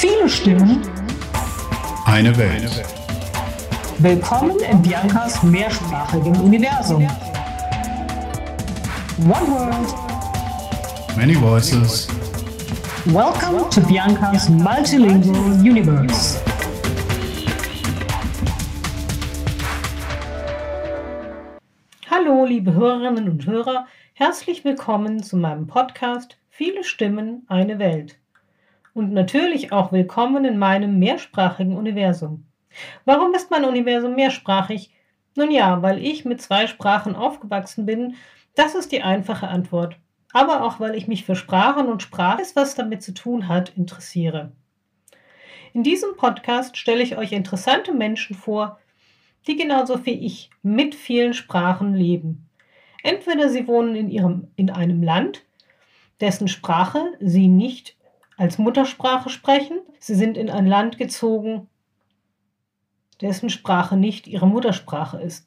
Viele Stimmen. Eine Welt. Willkommen in Biancas mehrsprachigen Universum. One World. Many voices. Welcome to Biancas multilingual universe. Hallo, liebe Hörerinnen und Hörer, herzlich willkommen zu meinem Podcast Viele Stimmen, eine Welt. Und natürlich auch willkommen in meinem mehrsprachigen Universum. Warum ist mein Universum mehrsprachig? Nun ja, weil ich mit zwei Sprachen aufgewachsen bin, das ist die einfache Antwort. Aber auch weil ich mich für Sprachen und Spraches, was damit zu tun hat, interessiere. In diesem Podcast stelle ich euch interessante Menschen vor, die genauso wie ich mit vielen Sprachen leben. Entweder sie wohnen in, ihrem, in einem Land, dessen Sprache sie nicht als Muttersprache sprechen, sie sind in ein Land gezogen, dessen Sprache nicht ihre Muttersprache ist.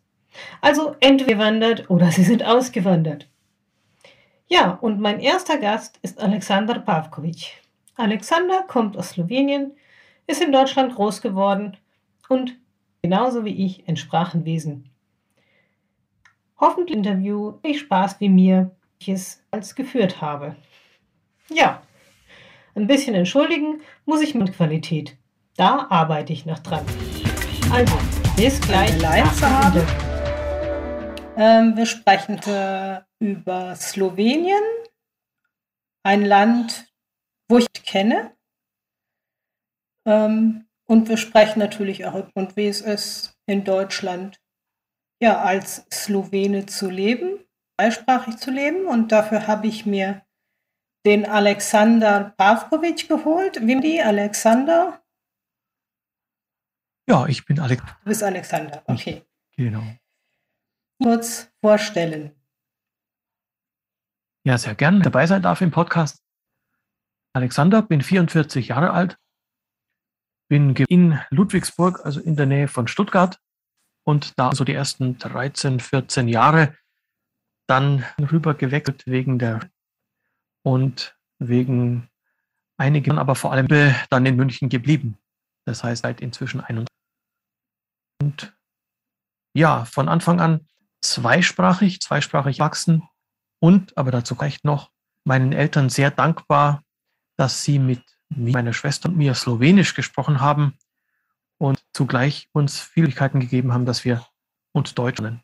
Also entweder wandert oder sie sind ausgewandert. Ja, und mein erster Gast ist Alexander Pavkovic. Alexander kommt aus Slowenien, ist in Deutschland groß geworden und genauso wie ich ein Sprachenwesen. Hoffentlich Interview nicht Spaß wie mir, ich es als geführt habe. Ja, ein bisschen entschuldigen muss ich mit Qualität. Da arbeite ich noch dran. Also, bis gleich. Haben. Ähm, wir sprechen über Slowenien, ein Land, wo ich kenne. Ähm, und wir sprechen natürlich auch und wie es ist, in Deutschland ja als Slowene zu leben, zweisprachig zu leben. Und dafür habe ich mir den Alexander Pavkovic geholt. Die Alexander? Ja, ich bin Alex. Du bist Alexander, okay. Genau. Kurz vorstellen. Ja, sehr gern dabei sein darf im Podcast. Alexander, bin 44 Jahre alt, bin in Ludwigsburg, also in der Nähe von Stuttgart und da so die ersten 13, 14 Jahre dann rüber gewechselt wegen der und wegen einigen, aber vor allem dann in München geblieben. Das heißt, seit inzwischen 21. Und ja, von Anfang an zweisprachig, zweisprachig wachsen und, aber dazu reicht noch, meinen Eltern sehr dankbar, dass sie mit meiner Schwester und mir Slowenisch gesprochen haben und zugleich uns Schwierigkeiten gegeben haben, dass wir uns Deutsch lernen.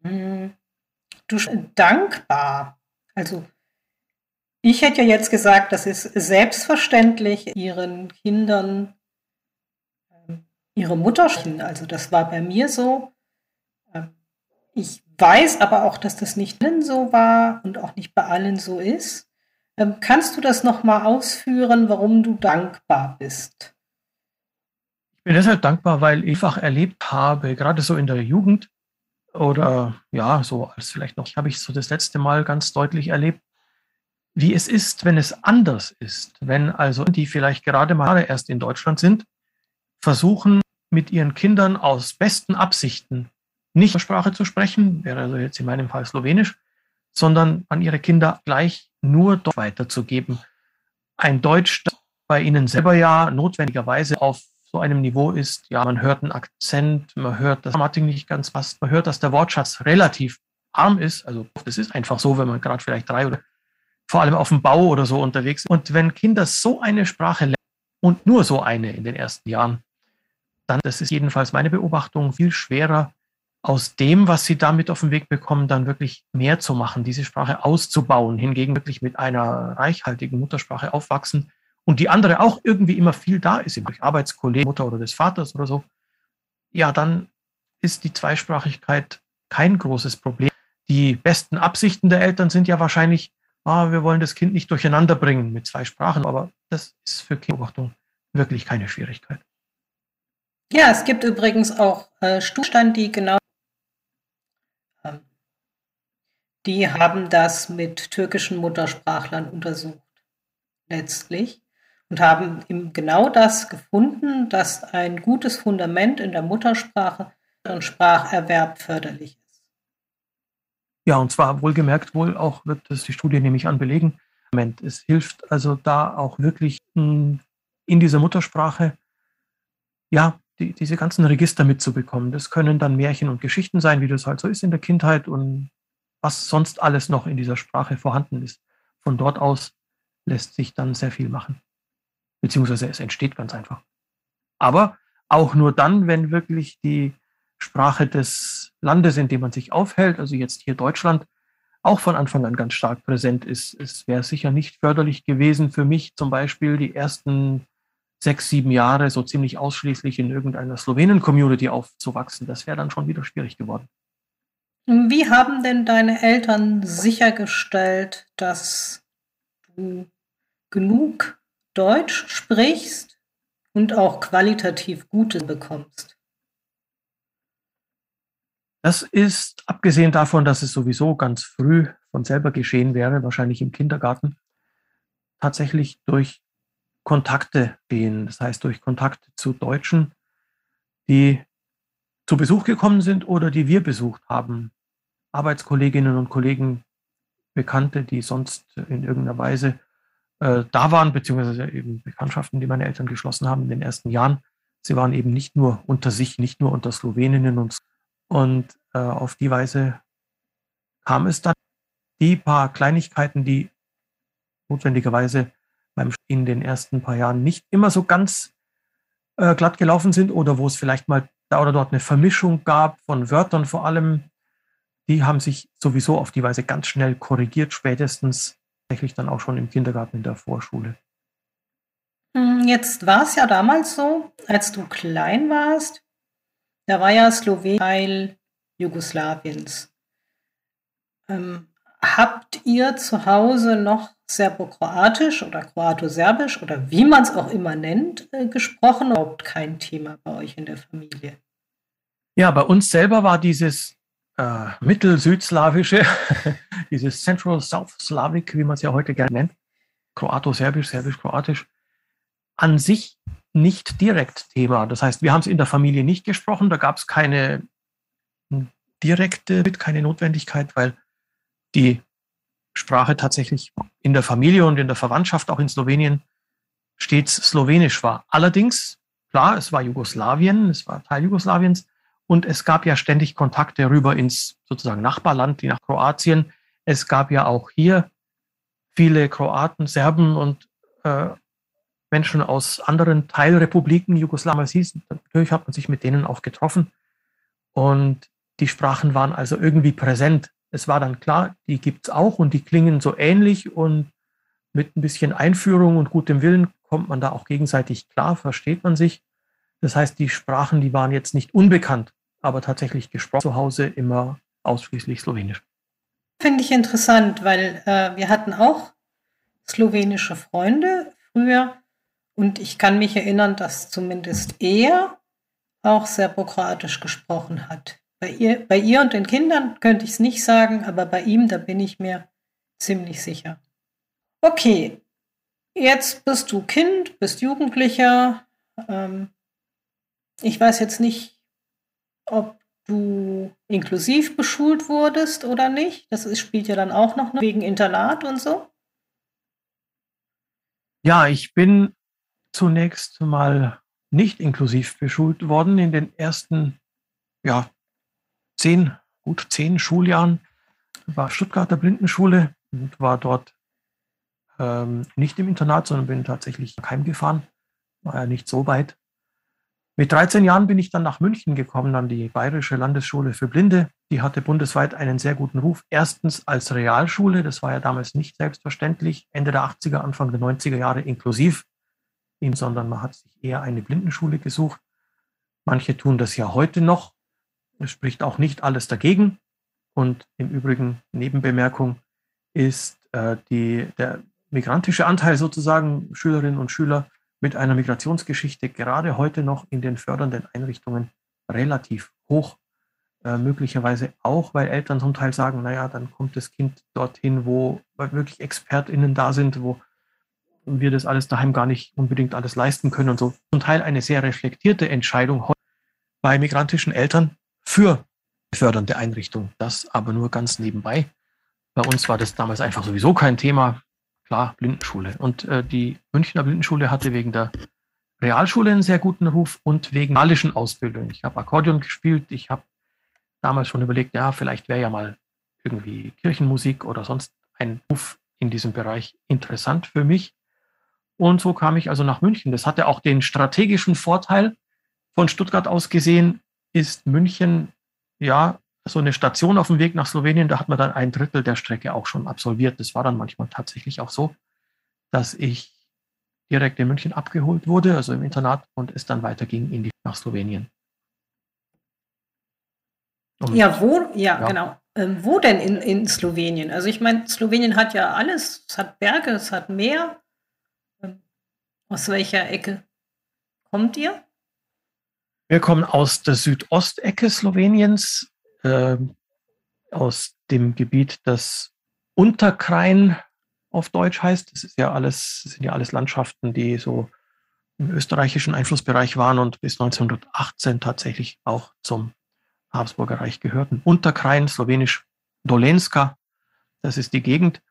Mhm. Du dankbar. Also ich hätte ja jetzt gesagt, das ist selbstverständlich, ihren Kindern ähm, ihre Mutter sprechen. Also das war bei mir so. Ähm, ich weiß aber auch, dass das nicht allen so war und auch nicht bei allen so ist. Ähm, kannst du das nochmal ausführen, warum du dankbar bist? Ich bin deshalb dankbar, weil ich einfach erlebt habe, gerade so in der Jugend oder ja, so als vielleicht noch, habe ich so das letzte Mal ganz deutlich erlebt, wie es ist, wenn es anders ist. Wenn also die vielleicht gerade mal erst in Deutschland sind, versuchen mit ihren Kindern aus besten Absichten nicht Sprache zu sprechen, wäre also jetzt in meinem Fall Slowenisch, sondern an ihre Kinder gleich nur Deutsch weiterzugeben. Ein Deutsch, das bei ihnen selber ja notwendigerweise auf so einem Niveau ist, ja, man hört einen Akzent, man hört, dass Grammatik nicht ganz passt, man hört, dass der Wortschatz relativ arm ist. Also das ist einfach so, wenn man gerade vielleicht drei oder vor allem auf dem Bau oder so unterwegs ist. Und wenn Kinder so eine Sprache lernen und nur so eine in den ersten Jahren, dann, das ist jedenfalls meine Beobachtung, viel schwerer aus dem, was sie damit auf den Weg bekommen, dann wirklich mehr zu machen, diese Sprache auszubauen, hingegen wirklich mit einer reichhaltigen Muttersprache aufwachsen und die andere auch irgendwie immer viel da ist, durch Arbeitskollegen, Mutter oder des Vaters oder so, ja, dann ist die Zweisprachigkeit kein großes Problem. Die besten Absichten der Eltern sind ja wahrscheinlich, ah, wir wollen das Kind nicht durcheinander bringen mit zwei Sprachen, aber das ist für Kindbeobachtung wirklich keine Schwierigkeit. Ja, es gibt übrigens auch äh, Stuhlstand, die genau Die haben das mit türkischen Muttersprachlern untersucht, letztlich, und haben eben genau das gefunden, dass ein gutes Fundament in der Muttersprache und Spracherwerb förderlich ist. Ja, und zwar wohlgemerkt wohl auch, wird das die Studie nämlich an belegen, Es hilft also da auch wirklich in dieser Muttersprache, ja, die, diese ganzen Register mitzubekommen. Das können dann Märchen und Geschichten sein, wie das halt so ist in der Kindheit und was sonst alles noch in dieser Sprache vorhanden ist. Von dort aus lässt sich dann sehr viel machen. Beziehungsweise es entsteht ganz einfach. Aber auch nur dann, wenn wirklich die Sprache des Landes, in dem man sich aufhält, also jetzt hier Deutschland, auch von Anfang an ganz stark präsent ist. Es wäre sicher nicht förderlich gewesen für mich, zum Beispiel die ersten sechs, sieben Jahre so ziemlich ausschließlich in irgendeiner Slowenen-Community aufzuwachsen. Das wäre dann schon wieder schwierig geworden. Wie haben denn deine Eltern sichergestellt, dass du genug Deutsch sprichst und auch qualitativ Gute bekommst? Das ist, abgesehen davon, dass es sowieso ganz früh von selber geschehen wäre, wahrscheinlich im Kindergarten, tatsächlich durch Kontakte gehen. Das heißt, durch Kontakte zu Deutschen, die zu Besuch gekommen sind oder die wir besucht haben. Arbeitskolleginnen und Kollegen, Bekannte, die sonst in irgendeiner Weise äh, da waren, beziehungsweise eben Bekanntschaften, die meine Eltern geschlossen haben in den ersten Jahren. Sie waren eben nicht nur unter sich, nicht nur unter Sloweninnen und, und äh, auf die Weise kam es dann die paar Kleinigkeiten, die notwendigerweise beim in den ersten paar Jahren nicht immer so ganz äh, glatt gelaufen sind oder wo es vielleicht mal da oder dort eine Vermischung gab von Wörtern vor allem, die haben sich sowieso auf die Weise ganz schnell korrigiert, spätestens tatsächlich dann auch schon im Kindergarten in der Vorschule. Hm, jetzt war es ja damals so, als du klein warst, da war ja Slowenien Teil Jugoslawiens. Ähm, habt ihr zu Hause noch Serbokroatisch oder Kroato-Serbisch oder wie man es auch immer nennt, äh, gesprochen? Überhaupt kein Thema bei euch in der Familie. Ja, bei uns selber war dieses äh, Mittel-Südslawische, dieses Central South Slavic, wie man es ja heute gerne nennt, Kroato-Serbisch, Serbisch-Kroatisch, an sich nicht direkt Thema. Das heißt, wir haben es in der Familie nicht gesprochen, da gab es keine direkte, keine Notwendigkeit, weil die Sprache tatsächlich in der Familie und in der Verwandtschaft, auch in Slowenien, stets slowenisch war. Allerdings, klar, es war Jugoslawien, es war Teil Jugoslawiens und es gab ja ständig Kontakte rüber ins sozusagen Nachbarland, nach Kroatien. Es gab ja auch hier viele Kroaten, Serben und äh, Menschen aus anderen Teilrepubliken Jugoslawiens. Natürlich hat man sich mit denen auch getroffen und die Sprachen waren also irgendwie präsent es war dann klar, die gibt es auch und die klingen so ähnlich und mit ein bisschen Einführung und gutem Willen kommt man da auch gegenseitig klar, versteht man sich. Das heißt, die Sprachen, die waren jetzt nicht unbekannt, aber tatsächlich gesprochen zu Hause immer ausschließlich Slowenisch. Finde ich interessant, weil äh, wir hatten auch slowenische Freunde früher und ich kann mich erinnern, dass zumindest er auch serbokroatisch gesprochen hat. Bei ihr, bei ihr und den Kindern könnte ich es nicht sagen, aber bei ihm, da bin ich mir ziemlich sicher. Okay, jetzt bist du Kind, bist Jugendlicher. Ähm, ich weiß jetzt nicht, ob du inklusiv beschult wurdest oder nicht. Das ist, spielt ja dann auch noch wegen Internat und so. Ja, ich bin zunächst mal nicht inklusiv beschult worden in den ersten ja, zehn, gut zehn Schuljahren war Stuttgarter Blindenschule und war dort ähm, nicht im Internat, sondern bin tatsächlich heimgefahren. War ja nicht so weit. Mit 13 Jahren bin ich dann nach München gekommen, an die Bayerische Landesschule für Blinde. Die hatte bundesweit einen sehr guten Ruf. Erstens als Realschule, das war ja damals nicht selbstverständlich, Ende der 80er, Anfang der 90er Jahre inklusiv, sondern man hat sich eher eine Blindenschule gesucht. Manche tun das ja heute noch, es spricht auch nicht alles dagegen. Und im Übrigen, Nebenbemerkung, ist äh, die, der migrantische Anteil sozusagen Schülerinnen und Schüler mit einer Migrationsgeschichte gerade heute noch in den fördernden Einrichtungen relativ hoch. Äh, möglicherweise auch, weil Eltern zum Teil sagen, naja, dann kommt das Kind dorthin, wo wirklich ExpertInnen da sind, wo wir das alles daheim gar nicht unbedingt alles leisten können und so. Zum Teil eine sehr reflektierte Entscheidung bei migrantischen Eltern, für fördernde Einrichtung. Das aber nur ganz nebenbei. Bei uns war das damals einfach sowieso kein Thema. Klar, Blindenschule. Und äh, die Münchner Blindenschule hatte wegen der Realschule einen sehr guten Ruf und wegen malischen Ausbildung. Ich habe Akkordeon gespielt, ich habe damals schon überlegt, ja, vielleicht wäre ja mal irgendwie Kirchenmusik oder sonst ein Ruf in diesem Bereich interessant für mich. Und so kam ich also nach München. Das hatte auch den strategischen Vorteil. Von Stuttgart aus gesehen ist München ja so eine Station auf dem Weg nach Slowenien. Da hat man dann ein Drittel der Strecke auch schon absolviert. Das war dann manchmal tatsächlich auch so, dass ich direkt in München abgeholt wurde, also im Internat, und es dann weiterging in die, nach Slowenien. Und, ja, wo, ja, ja. genau. Ähm, wo denn in, in Slowenien? Also ich meine, Slowenien hat ja alles. Es hat Berge, es hat Meer. Ähm, aus welcher Ecke kommt ihr? Wir kommen aus der Südostecke Sloweniens, äh, aus dem Gebiet, das Unterkrain auf Deutsch heißt. Das ist ja alles, sind ja alles Landschaften, die so im österreichischen Einflussbereich waren und bis 1918 tatsächlich auch zum Habsburger Reich gehörten. Unterkrain, slowenisch Dolenska, das ist die Gegend.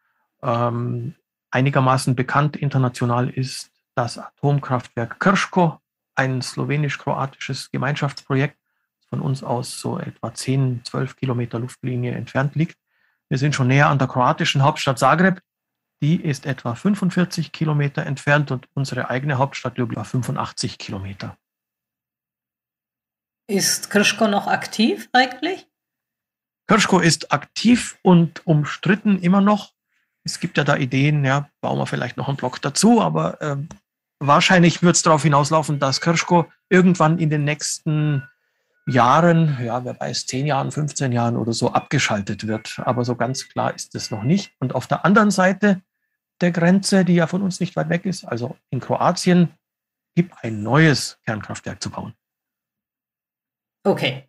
Ähm, einigermaßen bekannt international ist das Atomkraftwerk Krško, ein slowenisch-kroatisches Gemeinschaftsprojekt, von uns aus so etwa 10, 12 Kilometer Luftlinie entfernt liegt. Wir sind schon näher an der kroatischen Hauptstadt Zagreb. Die ist etwa 45 Kilometer entfernt und unsere eigene Hauptstadt Ljubljana 85 Kilometer. Ist Kirschko noch aktiv eigentlich? Kirschko ist aktiv und umstritten immer noch. Es gibt ja da Ideen, ja, bauen wir vielleicht noch einen Block dazu, aber äh, wahrscheinlich wird es darauf hinauslaufen, dass Kirschko irgendwann in den nächsten Jahren, ja, wer weiß, 10 Jahren, 15 Jahren oder so abgeschaltet wird. Aber so ganz klar ist es noch nicht. Und auf der anderen Seite der Grenze, die ja von uns nicht weit weg ist, also in Kroatien, gibt ein neues Kernkraftwerk zu bauen. Okay,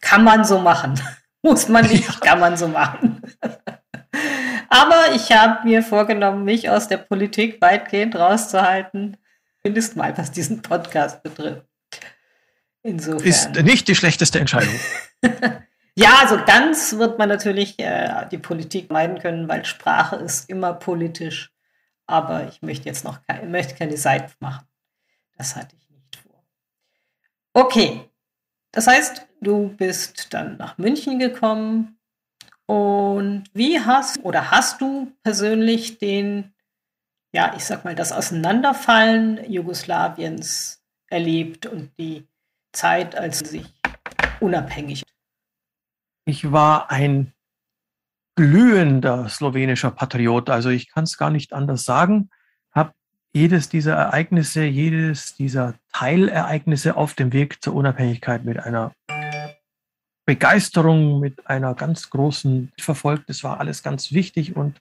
kann man so machen. Muss man nicht, ja. kann man so machen. Aber ich habe mir vorgenommen, mich aus der Politik weitgehend rauszuhalten. Mindestens mal, was diesen Podcast betrifft. Insofern. Ist nicht die schlechteste Entscheidung. ja, also ganz wird man natürlich äh, die Politik meiden können, weil Sprache ist immer politisch. Aber ich möchte jetzt noch keine, möchte keine Seite machen. Das hatte ich nicht vor. Okay, das heißt, du bist dann nach München gekommen und wie hast oder hast du persönlich den, ja, ich sag mal, das Auseinanderfallen Jugoslawiens erlebt und die Zeit, als sich unabhängig. Ich war ein glühender slowenischer Patriot, also ich kann es gar nicht anders sagen jedes dieser Ereignisse, jedes dieser Teilereignisse auf dem Weg zur Unabhängigkeit mit einer Begeisterung, mit einer ganz großen verfolgt. Das war alles ganz wichtig und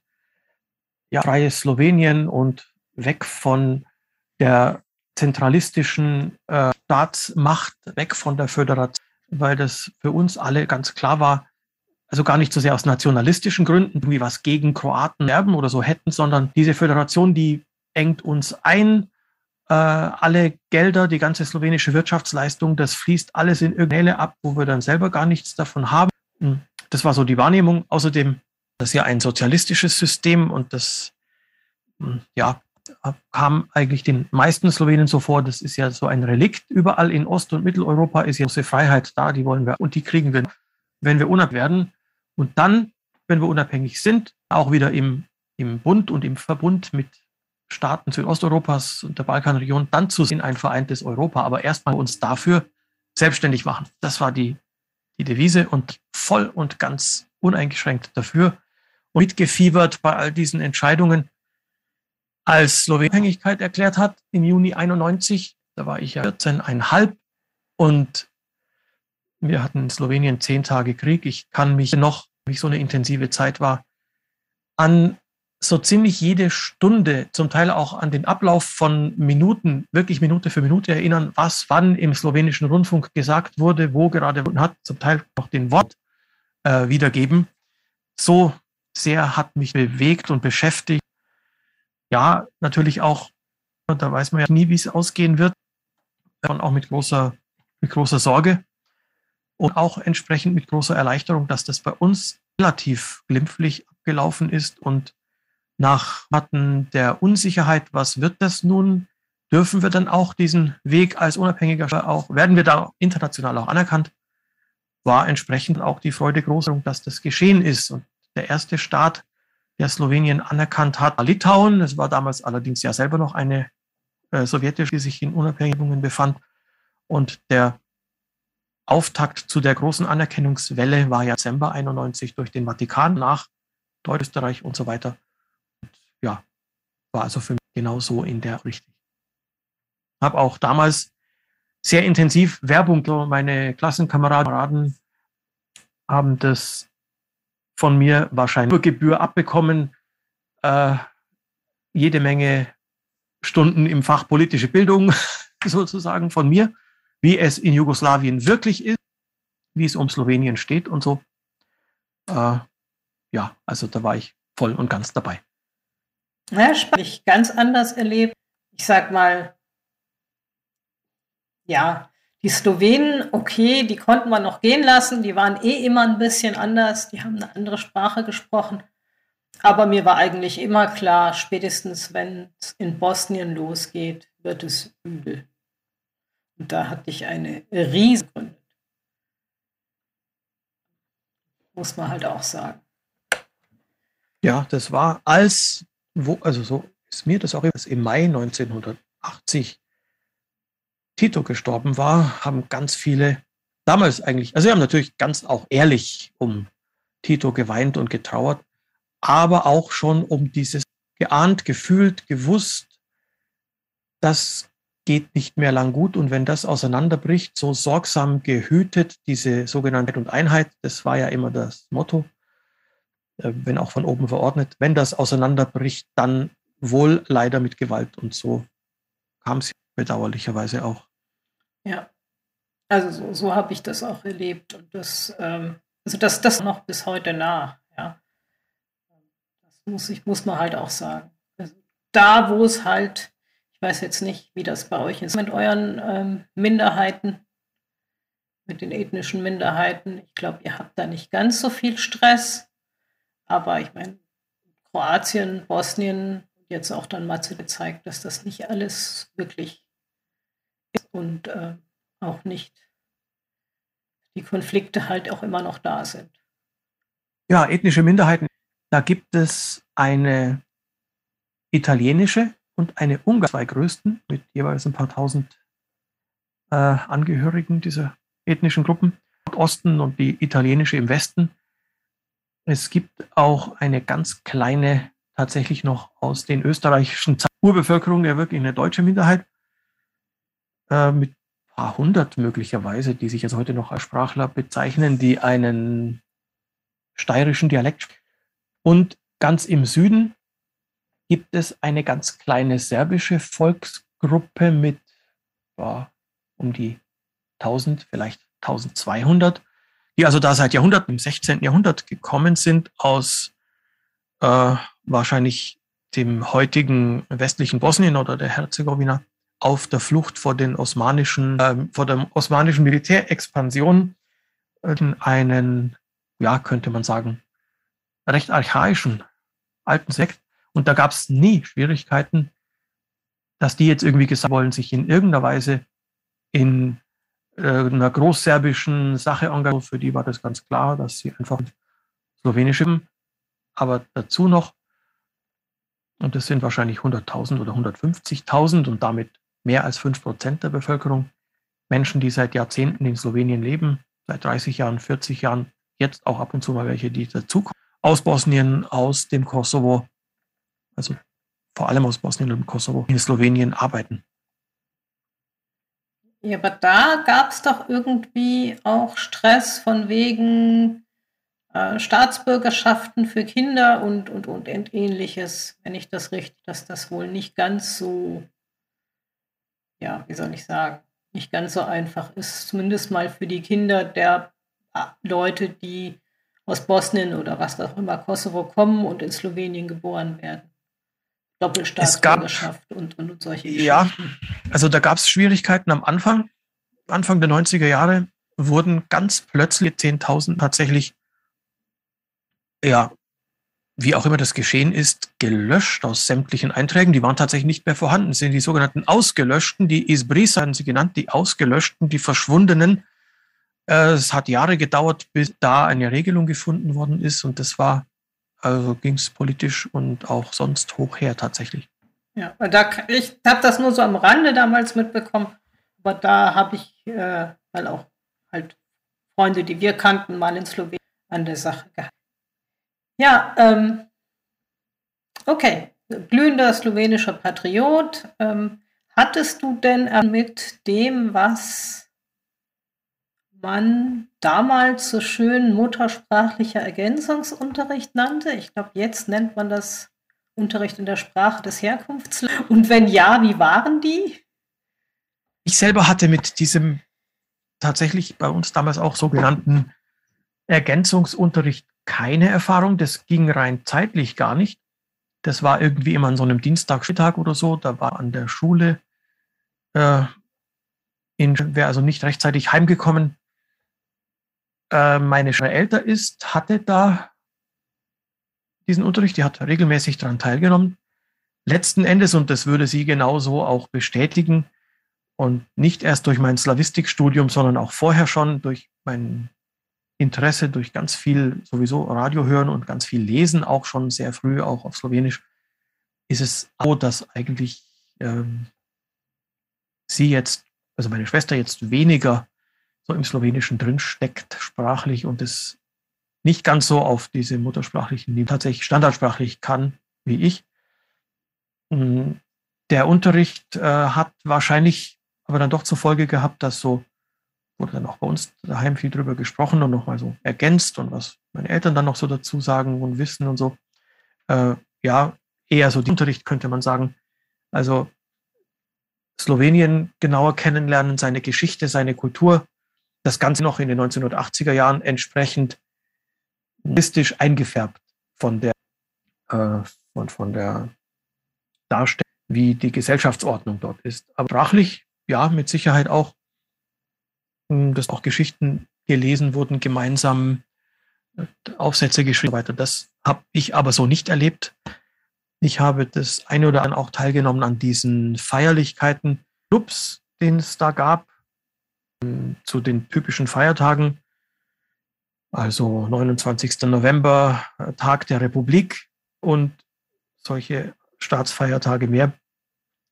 ja, freies Slowenien und weg von der zentralistischen äh, Staatsmacht, weg von der Föderation, weil das für uns alle ganz klar war, also gar nicht so sehr aus nationalistischen Gründen, irgendwie was gegen Kroaten erben oder so hätten, sondern diese Föderation, die engt uns ein. Äh, alle Gelder, die ganze slowenische Wirtschaftsleistung, das fließt alles in irgendeine ab, wo wir dann selber gar nichts davon haben. Hm, das war so die Wahrnehmung. Außerdem, das ist ja ein sozialistisches System und das, hm, ja, kam eigentlich den meisten Slowenen so vor, das ist ja so ein Relikt. Überall in Ost- und Mitteleuropa ist ja große Freiheit da, die wollen wir und die kriegen wir, wenn wir unabhängig werden. Und dann, wenn wir unabhängig sind, auch wieder im, im Bund und im Verbund mit Staaten Südosteuropas und der Balkanregion dann zu sehen, ein vereintes Europa, aber erstmal uns dafür selbstständig machen. Das war die, die Devise und voll und ganz uneingeschränkt dafür und mitgefiebert bei all diesen Entscheidungen. Als Slowenien Abhängigkeit erklärt hat im Juni 91, da war ich ja 14,5 und wir hatten in Slowenien zehn Tage Krieg. Ich kann mich noch, wie so eine intensive Zeit war, an so ziemlich jede Stunde, zum Teil auch an den Ablauf von Minuten, wirklich Minute für Minute erinnern, was wann im slowenischen Rundfunk gesagt wurde, wo gerade hat, zum Teil noch den Wort äh, wiedergeben. So sehr hat mich bewegt und beschäftigt. Ja, natürlich auch, da weiß man ja nie, wie es ausgehen wird, und auch mit großer, mit großer Sorge und auch entsprechend mit großer Erleichterung, dass das bei uns relativ glimpflich abgelaufen ist und nach Matten der Unsicherheit, was wird das nun? Dürfen wir dann auch diesen Weg als unabhängiger auch, werden wir da international auch anerkannt? War entsprechend auch die Freude groß, dass das geschehen ist. Und der erste Staat, der Slowenien anerkannt hat, Litauen. Es war damals allerdings ja selber noch eine äh, sowjetische, die sich in Unabhängigungen befand. Und der Auftakt zu der großen Anerkennungswelle war ja Dezember 91 durch den Vatikan nach Deutschösterreich und so weiter. Und ja, war also für mich genauso in der Richtung. Habe auch damals sehr intensiv Werbung, meine Klassenkameraden haben das von mir wahrscheinlich nur Gebühr abbekommen, äh, jede Menge Stunden im Fach politische Bildung sozusagen von mir, wie es in Jugoslawien wirklich ist, wie es um Slowenien steht und so. Äh, ja, also da war ich voll und ganz dabei. Ja, ich ganz anders erlebt. Ich sag mal, ja, die Slowenen, okay, die konnten wir noch gehen lassen, die waren eh immer ein bisschen anders, die haben eine andere Sprache gesprochen. Aber mir war eigentlich immer klar, spätestens wenn es in Bosnien losgeht, wird es übel. Und da hatte ich eine riesige Muss man halt auch sagen. Ja, das war als, wo, also so ist mir das auch im Mai 1980 Tito gestorben war, haben ganz viele damals eigentlich, also sie haben natürlich ganz auch ehrlich um Tito geweint und getrauert, aber auch schon um dieses geahnt, gefühlt, gewusst, das geht nicht mehr lang gut und wenn das auseinanderbricht, so sorgsam gehütet, diese sogenannte und Einheit, das war ja immer das Motto, äh, wenn auch von oben verordnet, wenn das auseinanderbricht, dann wohl leider mit Gewalt und so kam es bedauerlicherweise auch. Ja, also so, so habe ich das auch erlebt und das, ähm, also das, das noch bis heute nach, ja. Das muss ich, muss man halt auch sagen. Also da, wo es halt, ich weiß jetzt nicht, wie das bei euch ist, mit euren ähm, Minderheiten, mit den ethnischen Minderheiten. Ich glaube, ihr habt da nicht ganz so viel Stress, aber ich meine, Kroatien, Bosnien, jetzt auch dann Mazedonien zeigt, dass das nicht alles wirklich und äh, auch nicht die Konflikte halt auch immer noch da sind. Ja, ethnische Minderheiten. Da gibt es eine italienische und eine ungarische, zwei größten, mit jeweils ein paar tausend äh, Angehörigen dieser ethnischen Gruppen. Osten und die italienische im Westen. Es gibt auch eine ganz kleine, tatsächlich noch aus den österreichischen Urbevölkerung, ja wirklich eine deutsche Minderheit äh, mit ein paar hundert möglicherweise, die sich jetzt heute noch als Sprachler bezeichnen, die einen steirischen Dialekt sprechen. Und ganz im Süden gibt es eine ganz kleine serbische Volksgruppe mit ja, um die 1000, vielleicht 1200, die also da seit Jahrhunderten, im 16. Jahrhundert gekommen sind aus äh, wahrscheinlich dem heutigen westlichen Bosnien oder der Herzegowina auf der Flucht vor den osmanischen, äh, vor der osmanischen Militärexpansion äh, einen, ja, könnte man sagen, recht archaischen alten Sekt. Und da gab es nie Schwierigkeiten, dass die jetzt irgendwie gesagt wollen, sich in irgendeiner Weise in äh, einer großserbischen Sache engagieren. Für die war das ganz klar, dass sie einfach slowenisch aber dazu noch, und das sind wahrscheinlich 100.000 oder 150.000 und damit mehr als fünf Prozent der Bevölkerung, Menschen, die seit Jahrzehnten in Slowenien leben, seit 30 Jahren, 40 Jahren, jetzt auch ab und zu mal welche, die dazukommen, aus Bosnien, aus dem Kosovo, also vor allem aus Bosnien und Kosovo, in Slowenien arbeiten. Ja, aber da gab es doch irgendwie auch Stress von wegen äh, Staatsbürgerschaften für Kinder und, und, und ähnliches, wenn ich das richtig, dass das wohl nicht ganz so ja, wie soll ich sagen, nicht ganz so einfach ist, zumindest mal für die Kinder der ah, Leute, die aus Bosnien oder was auch immer Kosovo kommen und in Slowenien geboren werden. Doppelstaatsbürgerschaft und, und, und, solche Geschichten. Ja, also da gab es Schwierigkeiten am Anfang. Anfang der 90er Jahre wurden ganz plötzlich 10.000 tatsächlich ja, wie auch immer das geschehen ist, gelöscht aus sämtlichen Einträgen. Die waren tatsächlich nicht mehr vorhanden. Das sind die sogenannten Ausgelöschten, die Isbris haben sie genannt, die Ausgelöschten, die Verschwundenen. Äh, es hat Jahre gedauert, bis da eine Regelung gefunden worden ist und das war, also ging es politisch und auch sonst hoch her tatsächlich. Ja, da, ich habe das nur so am Rande damals mitbekommen, aber da habe ich, äh, weil auch halt Freunde, die wir kannten, mal in Slowenien an der Sache gehabt. Ja, ähm, okay. Glühender slowenischer Patriot. Ähm, hattest du denn mit dem, was man damals so schön muttersprachlicher Ergänzungsunterricht nannte? Ich glaube, jetzt nennt man das Unterricht in der Sprache des Herkunftslandes. Und wenn ja, wie waren die? Ich selber hatte mit diesem tatsächlich bei uns damals auch sogenannten Ergänzungsunterricht keine Erfahrung. Das ging rein zeitlich gar nicht. Das war irgendwie immer an so einem Dienstag, oder so. Da war an der Schule, äh, wäre also nicht rechtzeitig heimgekommen. Äh, meine Schwester älter ist, hatte da diesen Unterricht, die hat regelmäßig daran teilgenommen. Letzten Endes, und das würde sie genauso auch bestätigen, und nicht erst durch mein Slavistikstudium, sondern auch vorher schon durch mein Interesse, durch ganz viel sowieso Radio hören und ganz viel lesen, auch schon sehr früh, auch auf Slowenisch, ist es so, dass eigentlich ähm, sie jetzt, also meine Schwester jetzt weniger so im Slowenischen drinsteckt, sprachlich und es nicht ganz so auf diese muttersprachlichen, die tatsächlich standardsprachlich kann, wie ich. Hm, der Unterricht äh, hat wahrscheinlich aber dann doch zur Folge gehabt, dass so, wurde dann auch bei uns daheim viel drüber gesprochen und nochmal so ergänzt und was meine Eltern dann noch so dazu sagen und wissen und so. Äh, ja, eher so die Unterricht könnte man sagen. Also Slowenien genauer kennenlernen, seine Geschichte, seine Kultur, das Ganze noch in den 1980er Jahren entsprechend mystisch eingefärbt von der, äh, von, von der Darstellung, wie die Gesellschaftsordnung dort ist. Aber sprachlich ja, mit Sicherheit auch, dass auch Geschichten gelesen wurden, gemeinsam äh, Aufsätze geschrieben und weiter. Das habe ich aber so nicht erlebt. Ich habe das eine oder andere auch teilgenommen an diesen Feierlichkeiten, Clubs, den es da gab, hm, zu den typischen Feiertagen. Also 29. November, äh, Tag der Republik und solche Staatsfeiertage mehr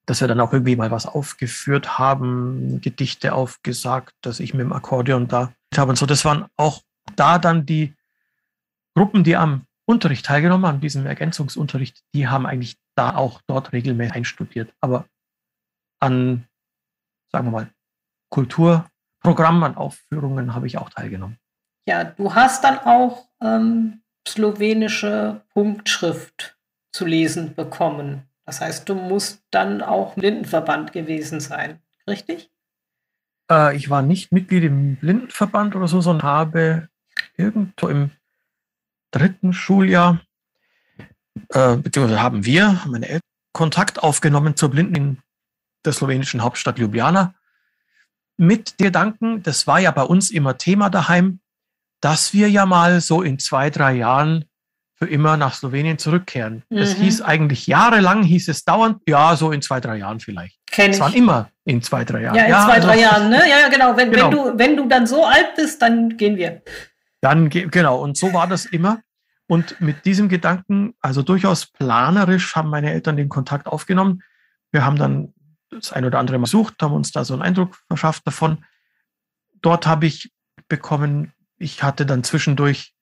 dass wir dann auch irgendwie mal was aufgeführt haben, Gedichte aufgesagt, dass ich mit dem Akkordeon da habe und so. Das waren auch da dann die Gruppen, die am Unterricht teilgenommen haben, diesem Ergänzungsunterricht, die haben eigentlich da auch dort regelmäßig einstudiert. Aber an, sagen wir mal, Kulturprogrammen, an Aufführungen habe ich auch teilgenommen. Ja, du hast dann auch ähm, slowenische Punktschrift zu lesen bekommen. Das heißt, du musst dann auch Blindenverband gewesen sein, richtig? Äh, ich war nicht Mitglied im Blindenverband oder so, sondern habe irgendwo im dritten Schuljahr, äh, beziehungsweise haben wir, meine Eltern, Kontakt aufgenommen zur Blinden in der slowenischen Hauptstadt Ljubljana. Mit Gedanken, das war ja bei uns immer Thema daheim, dass wir ja mal so in zwei, drei Jahren für immer nach Slowenien zurückkehren. Mhm. Es hieß eigentlich jahrelang, hieß es dauernd, ja, so in zwei, drei Jahren vielleicht. Kenn es waren immer in zwei, drei Jahren. Ja, in ja, zwei, drei also, Jahren, ne? Ja, ja, genau. Wenn, genau. Wenn, du, wenn du dann so alt bist, dann gehen wir. Dann, genau. Und so war das immer. Und mit diesem Gedanken, also durchaus planerisch, haben meine Eltern den Kontakt aufgenommen. Wir haben dann das ein oder andere Mal besucht, haben uns da so einen Eindruck verschafft davon. Dort habe ich bekommen, ich hatte dann zwischendurch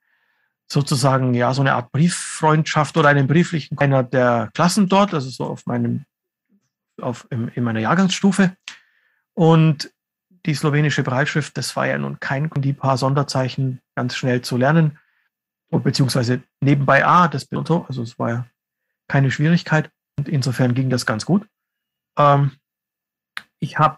sozusagen ja so eine Art Brieffreundschaft oder einen brieflichen einer der Klassen dort, also so auf meinem, auf, in, in meiner Jahrgangsstufe. Und die slowenische Breitschrift, das war ja nun kein, die paar Sonderzeichen ganz schnell zu lernen. Beziehungsweise nebenbei A, das und so, also es war ja keine Schwierigkeit. Und insofern ging das ganz gut. Ähm, ich habe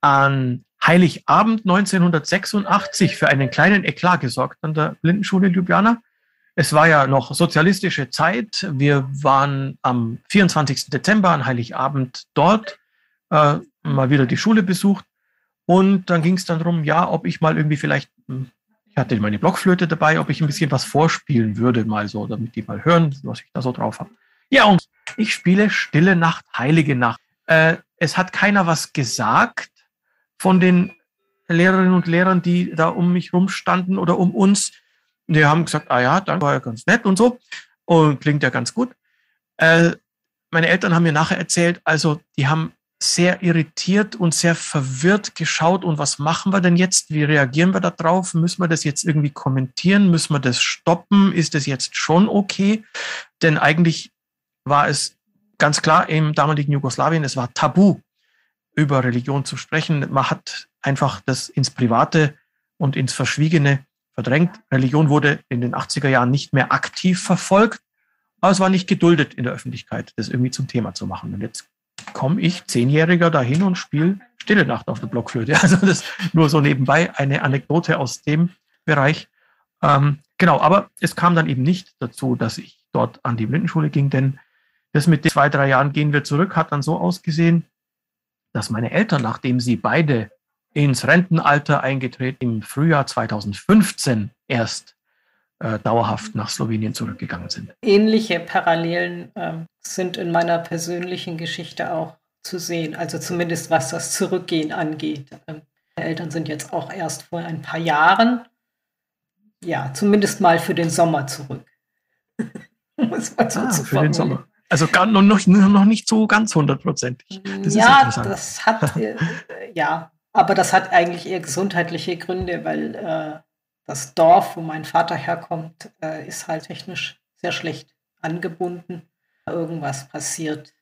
an Heiligabend 1986 für einen kleinen Eklat gesorgt an der Blindenschule Ljubljana. Es war ja noch sozialistische Zeit. Wir waren am 24. Dezember an Heiligabend dort, äh, mal wieder die Schule besucht. Und dann ging es dann darum, ja, ob ich mal irgendwie vielleicht, hm, ich hatte meine Blockflöte dabei, ob ich ein bisschen was vorspielen würde, mal so, damit die mal hören, was ich da so drauf habe. Ja, und ich spiele Stille Nacht, Heilige Nacht. Äh, es hat keiner was gesagt von den Lehrerinnen und Lehrern, die da um mich rumstanden oder um uns. Die haben gesagt, ah ja, danke, war ja ganz nett und so. Und klingt ja ganz gut. Äh, meine Eltern haben mir nachher erzählt, also die haben sehr irritiert und sehr verwirrt geschaut und was machen wir denn jetzt? Wie reagieren wir da drauf? Müssen wir das jetzt irgendwie kommentieren? Müssen wir das stoppen? Ist das jetzt schon okay? Denn eigentlich war es ganz klar im damaligen Jugoslawien, es war tabu, über Religion zu sprechen. Man hat einfach das ins Private und ins Verschwiegene verdrängt. Religion wurde in den 80er Jahren nicht mehr aktiv verfolgt, aber es war nicht geduldet in der Öffentlichkeit, das irgendwie zum Thema zu machen. Und jetzt komme ich, Zehnjähriger, dahin und spiele Stille Nacht auf der Blockflöte. Also das nur so nebenbei eine Anekdote aus dem Bereich. Ähm, genau, aber es kam dann eben nicht dazu, dass ich dort an die Blindenschule ging, denn das mit den zwei, drei Jahren gehen wir zurück hat dann so ausgesehen, dass meine Eltern, nachdem sie beide ins Rentenalter eingetreten, im Frühjahr 2015 erst äh, dauerhaft nach Slowenien zurückgegangen sind. Ähnliche Parallelen äh, sind in meiner persönlichen Geschichte auch zu sehen, also zumindest was das Zurückgehen angeht. Ähm, meine Eltern sind jetzt auch erst vor ein paar Jahren, ja, zumindest mal für den Sommer zurück. Muss man so ah, zu für den Sommer. Also gar noch, noch, nicht so ganz hundertprozentig. Ja, das hat, äh, ja, aber das hat eigentlich eher gesundheitliche Gründe, weil äh, das Dorf, wo mein Vater herkommt, äh, ist halt technisch sehr schlecht angebunden. Irgendwas passiert,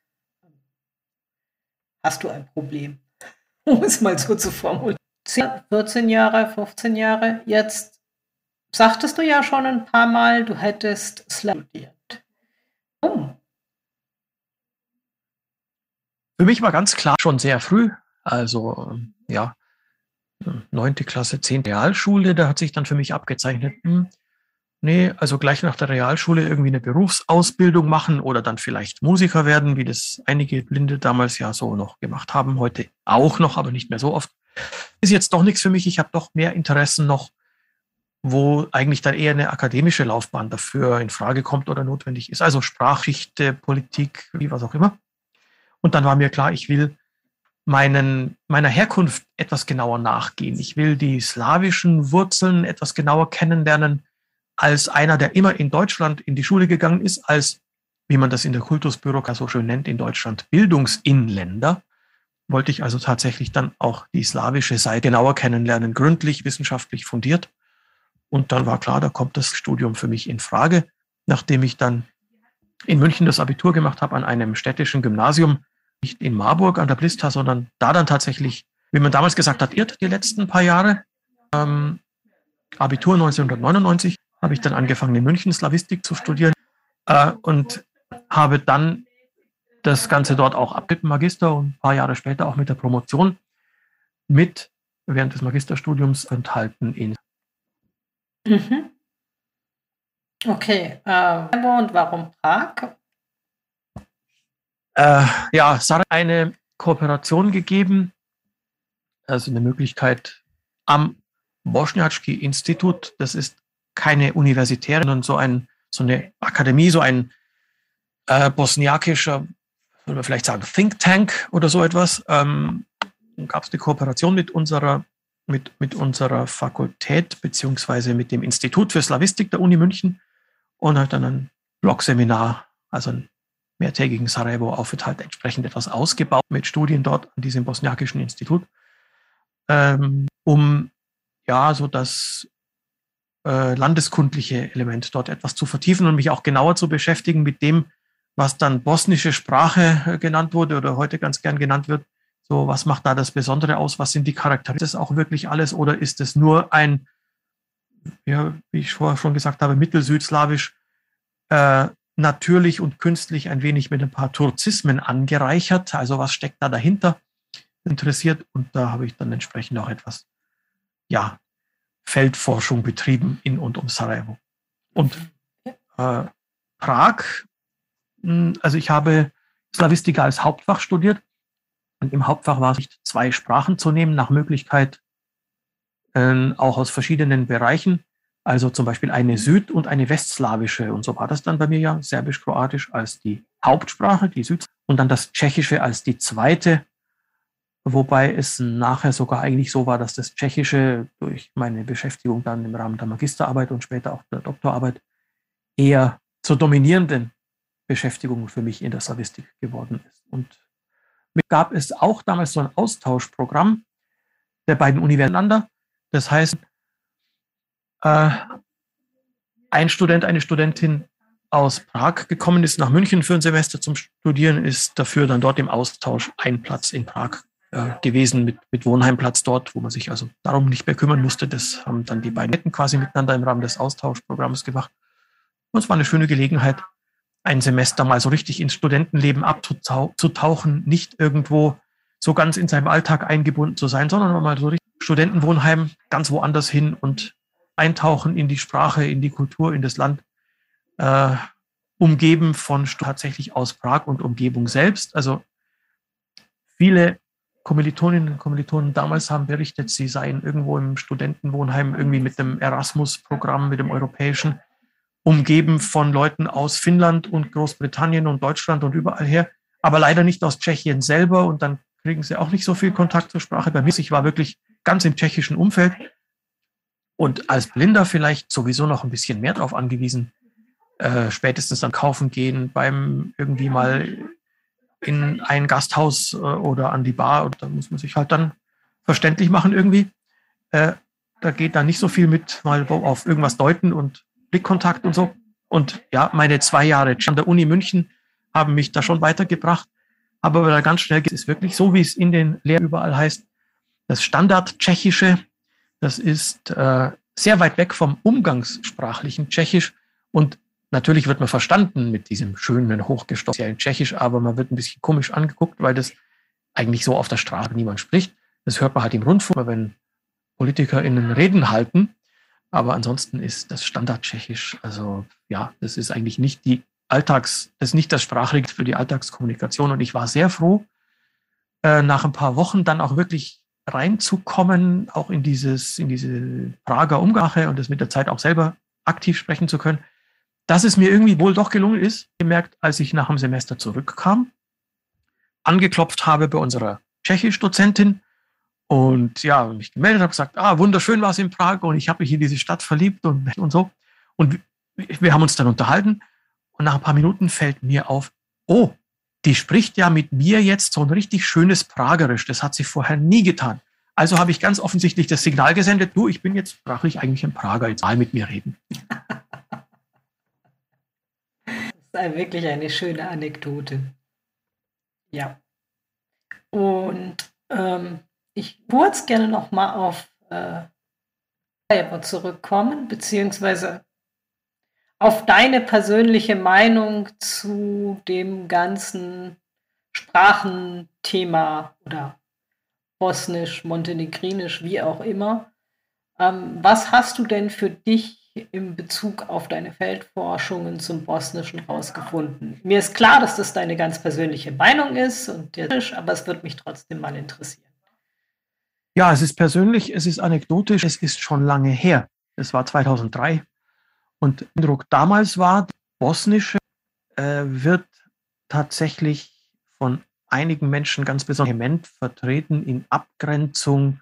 hast du ein Problem. Um es mal so zu formulieren. 14 Jahre, 15 Jahre, jetzt sagtest du ja schon ein paar Mal, du hättest studiert. Für mich war ganz klar schon sehr früh, also ja, neunte Klasse, zehnte Realschule, da hat sich dann für mich abgezeichnet, hm, nee, also gleich nach der Realschule irgendwie eine Berufsausbildung machen oder dann vielleicht Musiker werden, wie das einige Blinde damals ja so noch gemacht haben, heute auch noch, aber nicht mehr so oft. Ist jetzt doch nichts für mich. Ich habe doch mehr Interessen noch, wo eigentlich dann eher eine akademische Laufbahn dafür in Frage kommt oder notwendig ist. Also Sprachschichte, Politik, wie was auch immer. Und dann war mir klar, ich will meinen, meiner Herkunft etwas genauer nachgehen. Ich will die slawischen Wurzeln etwas genauer kennenlernen als einer, der immer in Deutschland in die Schule gegangen ist, als, wie man das in der Kultusbürokratie so schön nennt, in Deutschland Bildungsinländer. Wollte ich also tatsächlich dann auch die slawische Seite genauer kennenlernen, gründlich, wissenschaftlich fundiert. Und dann war klar, da kommt das Studium für mich in Frage. Nachdem ich dann in München das Abitur gemacht habe an einem städtischen Gymnasium, nicht in Marburg an der Blista, sondern da dann tatsächlich, wie man damals gesagt hat, irrt die letzten paar Jahre. Ähm, Abitur 1999 habe ich dann angefangen, in München Slavistik zu studieren äh, und habe dann das Ganze dort auch ab mit dem Magister und ein paar Jahre später auch mit der Promotion mit während des Magisterstudiums enthalten in. Mhm. Okay, äh, und warum Prag? Äh, ja, es hat eine Kooperation gegeben, also eine Möglichkeit am Bosniaczki-Institut. Das ist keine Universität, sondern so, ein, so eine Akademie, so ein äh, bosniakischer, würde man vielleicht sagen, Think Tank oder so etwas. Ähm, gab es eine Kooperation mit unserer, mit, mit unserer Fakultät beziehungsweise mit dem Institut für Slavistik der Uni München und hat dann ein Blog-Seminar, also ein mehrtägigen Sarajevo-Aufenthalt entsprechend etwas ausgebaut mit Studien dort an diesem bosniakischen Institut, ähm, um ja so das äh, landeskundliche Element dort etwas zu vertiefen und mich auch genauer zu beschäftigen mit dem, was dann bosnische Sprache äh, genannt wurde oder heute ganz gern genannt wird. So, was macht da das Besondere aus? Was sind die Charakteristika? Ist das auch wirklich alles oder ist es nur ein, ja, wie ich vorher schon gesagt habe, mittelsüdslawisch äh, natürlich und künstlich ein wenig mit ein paar Turzismen angereichert. Also was steckt da dahinter? Interessiert. Und da habe ich dann entsprechend auch etwas, ja, Feldforschung betrieben in und um Sarajevo. Und äh, Prag, hm, also ich habe Slavistika als Hauptfach studiert. Und im Hauptfach war es nicht zwei Sprachen zu nehmen, nach Möglichkeit äh, auch aus verschiedenen Bereichen. Also zum Beispiel eine süd- und eine westslawische. Und so war das dann bei mir ja, serbisch-kroatisch als die Hauptsprache, die Süd- und dann das Tschechische als die zweite. Wobei es nachher sogar eigentlich so war, dass das Tschechische durch meine Beschäftigung dann im Rahmen der Magisterarbeit und später auch der Doktorarbeit eher zur dominierenden Beschäftigung für mich in der Slavistik geworden ist. Und gab es auch damals so ein Austauschprogramm der beiden Universitäten. Das heißt, äh, ein Student, eine Studentin aus Prag gekommen ist nach München für ein Semester zum Studieren, ist dafür dann dort im Austausch ein Platz in Prag äh, gewesen mit, mit Wohnheimplatz dort, wo man sich also darum nicht mehr kümmern musste. Das haben dann die beiden Netten quasi miteinander im Rahmen des Austauschprogramms gemacht. Und es war eine schöne Gelegenheit, ein Semester mal so richtig ins Studentenleben abzutauchen, nicht irgendwo so ganz in seinem Alltag eingebunden zu sein, sondern mal so richtig Studentenwohnheim ganz woanders hin und eintauchen in die Sprache, in die Kultur, in das Land, äh, umgeben von tatsächlich aus Prag und Umgebung selbst. Also viele Kommilitoninnen und Kommilitonen damals haben berichtet, sie seien irgendwo im Studentenwohnheim irgendwie mit dem Erasmus-Programm, mit dem europäischen, umgeben von Leuten aus Finnland und Großbritannien und Deutschland und überall her, aber leider nicht aus Tschechien selber und dann kriegen sie auch nicht so viel Kontakt zur Sprache. Bei mir, ich war wirklich ganz im tschechischen Umfeld und als Blinder vielleicht sowieso noch ein bisschen mehr darauf angewiesen, äh, spätestens dann kaufen gehen, beim irgendwie mal in ein Gasthaus äh, oder an die Bar, da muss man sich halt dann verständlich machen irgendwie. Äh, da geht dann nicht so viel mit mal auf irgendwas deuten und Blickkontakt und so. Und ja, meine zwei Jahre an der Uni München haben mich da schon weitergebracht. Aber da ganz schnell geht es wirklich so, wie es in den Lehren überall heißt. Das Standard-Tschechische, das ist äh, sehr weit weg vom umgangssprachlichen Tschechisch. Und natürlich wird man verstanden mit diesem schönen, hochgestoffenen Tschechisch, aber man wird ein bisschen komisch angeguckt, weil das eigentlich so auf der Straße niemand spricht. Das hört man halt im Rundfunk, wenn PolitikerInnen Reden halten. Aber ansonsten ist das Standard-Tschechisch, also ja, das ist eigentlich nicht die Alltags, das ist nicht das Sprachrecht für die Alltagskommunikation. Und ich war sehr froh, äh, nach ein paar Wochen dann auch wirklich reinzukommen, auch in dieses, in diese Prager Umgache und das mit der Zeit auch selber aktiv sprechen zu können, dass es mir irgendwie wohl doch gelungen ist, gemerkt, als ich nach dem Semester zurückkam, angeklopft habe bei unserer Tschechisch-Dozentin und ja, mich gemeldet habe, gesagt, ah, wunderschön war es in Prag und ich habe mich in diese Stadt verliebt und, und so. Und wir haben uns dann unterhalten und nach ein paar Minuten fällt mir auf, oh, die spricht ja mit mir jetzt so ein richtig schönes Pragerisch. Das hat sie vorher nie getan. Also habe ich ganz offensichtlich das Signal gesendet, du, ich bin jetzt sprachlich eigentlich ein Prager, jetzt mal mit mir reden. Das ist wirklich eine schöne Anekdote. Ja. Und ähm, ich würde gerne noch mal auf äh, zurückkommen, beziehungsweise auf deine persönliche Meinung zu dem ganzen Sprachenthema oder bosnisch, montenegrinisch, wie auch immer. Ähm, was hast du denn für dich in Bezug auf deine Feldforschungen zum Bosnischen rausgefunden? Mir ist klar, dass das deine ganz persönliche Meinung ist, und aber es würde mich trotzdem mal interessieren. Ja, es ist persönlich, es ist anekdotisch, es ist schon lange her. Es war 2003. Und der Eindruck damals war, bosnische äh, wird tatsächlich von einigen Menschen ganz besonders vertreten in Abgrenzung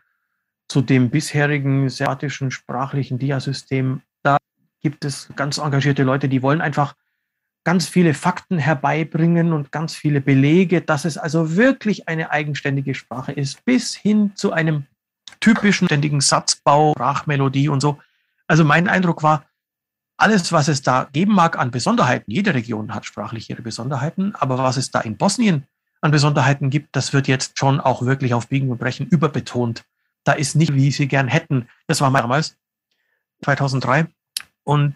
zu dem bisherigen serbischen sprachlichen Diasystem. Da gibt es ganz engagierte Leute, die wollen einfach ganz viele Fakten herbeibringen und ganz viele Belege, dass es also wirklich eine eigenständige Sprache ist, bis hin zu einem typischen ständigen Satzbau, Sprachmelodie und so. Also mein Eindruck war, alles, was es da geben mag an Besonderheiten, jede Region hat sprachlich ihre Besonderheiten, aber was es da in Bosnien an Besonderheiten gibt, das wird jetzt schon auch wirklich auf Biegen und Brechen überbetont. Da ist nicht, wie sie gern hätten. Das war damals, 2003. Und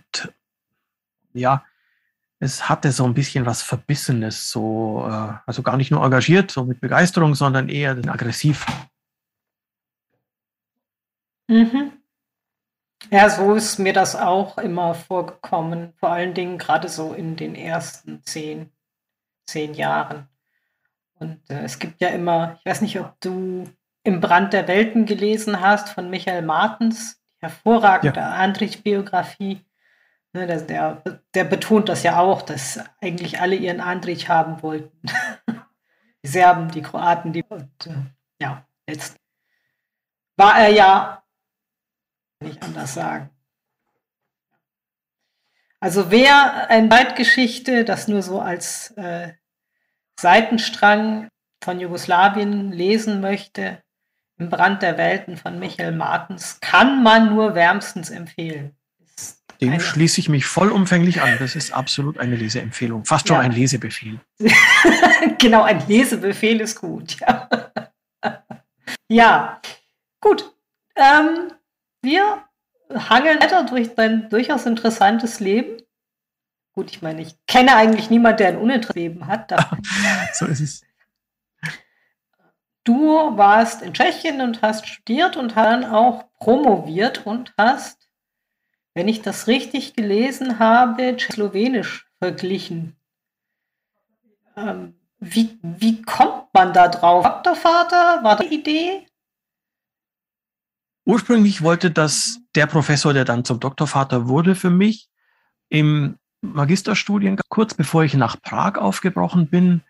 ja, es hatte so ein bisschen was Verbissenes, so, äh, also gar nicht nur engagiert, so mit Begeisterung, sondern eher aggressiv. Mhm. Ja, so ist mir das auch immer vorgekommen, vor allen Dingen gerade so in den ersten zehn, zehn Jahren. Und äh, es gibt ja immer, ich weiß nicht, ob du im Brand der Welten gelesen hast von Michael Martens, hervorragende ja. Andrich-Biografie. Ne, der, der, der, betont das ja auch, dass eigentlich alle ihren Andrich haben wollten. die Serben, die Kroaten, die. Und, äh, ja, jetzt war er ja nicht anders sagen. Also wer ein Zeitgeschichte, das nur so als äh, Seitenstrang von Jugoslawien lesen möchte, im Brand der Welten von Michael Martens, kann man nur wärmstens empfehlen. Dem eine... schließe ich mich vollumfänglich an. Das ist absolut eine Leseempfehlung. Fast schon ja. ein Lesebefehl. genau, ein Lesebefehl ist gut. Ja, ja. gut. Ähm, wir hangeln weiter durch dein durchaus interessantes Leben. Gut, ich meine, ich kenne eigentlich niemanden, der ein uninteressantes Leben hat. so ist es. Du warst in Tschechien und hast studiert und dann auch promoviert und hast, wenn ich das richtig gelesen habe, Slowenisch verglichen. Ähm, wie, wie kommt man da drauf? Doktorvater, war die Idee? Ursprünglich wollte das der Professor, der dann zum Doktorvater wurde für mich, im Magisterstudien, kurz bevor ich nach Prag aufgebrochen bin,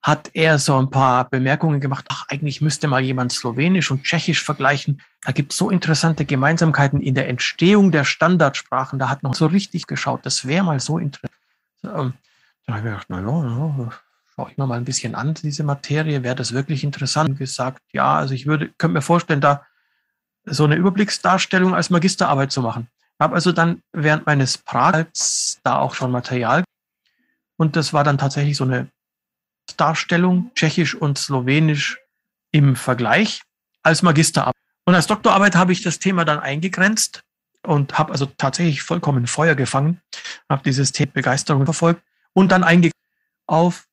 hat er so ein paar Bemerkungen gemacht, ach, eigentlich müsste mal jemand Slowenisch und Tschechisch vergleichen. Da gibt es so interessante Gemeinsamkeiten in der Entstehung der Standardsprachen. Da hat noch so richtig geschaut. Das wäre mal so interessant. Ähm, da habe ich mir gedacht, na ja, na, schaue ich mir mal ein bisschen an, diese Materie. Wäre das wirklich interessant? Und gesagt, ja, also ich würde, könnte mir vorstellen, da so eine Überblicksdarstellung als Magisterarbeit zu machen. Habe also dann während meines Prags da auch schon Material und das war dann tatsächlich so eine Darstellung, Tschechisch und Slowenisch im Vergleich als Magisterarbeit. Und als Doktorarbeit habe ich das Thema dann eingegrenzt und habe also tatsächlich vollkommen Feuer gefangen, habe dieses Thema Begeisterung verfolgt und dann eingegrenzt auf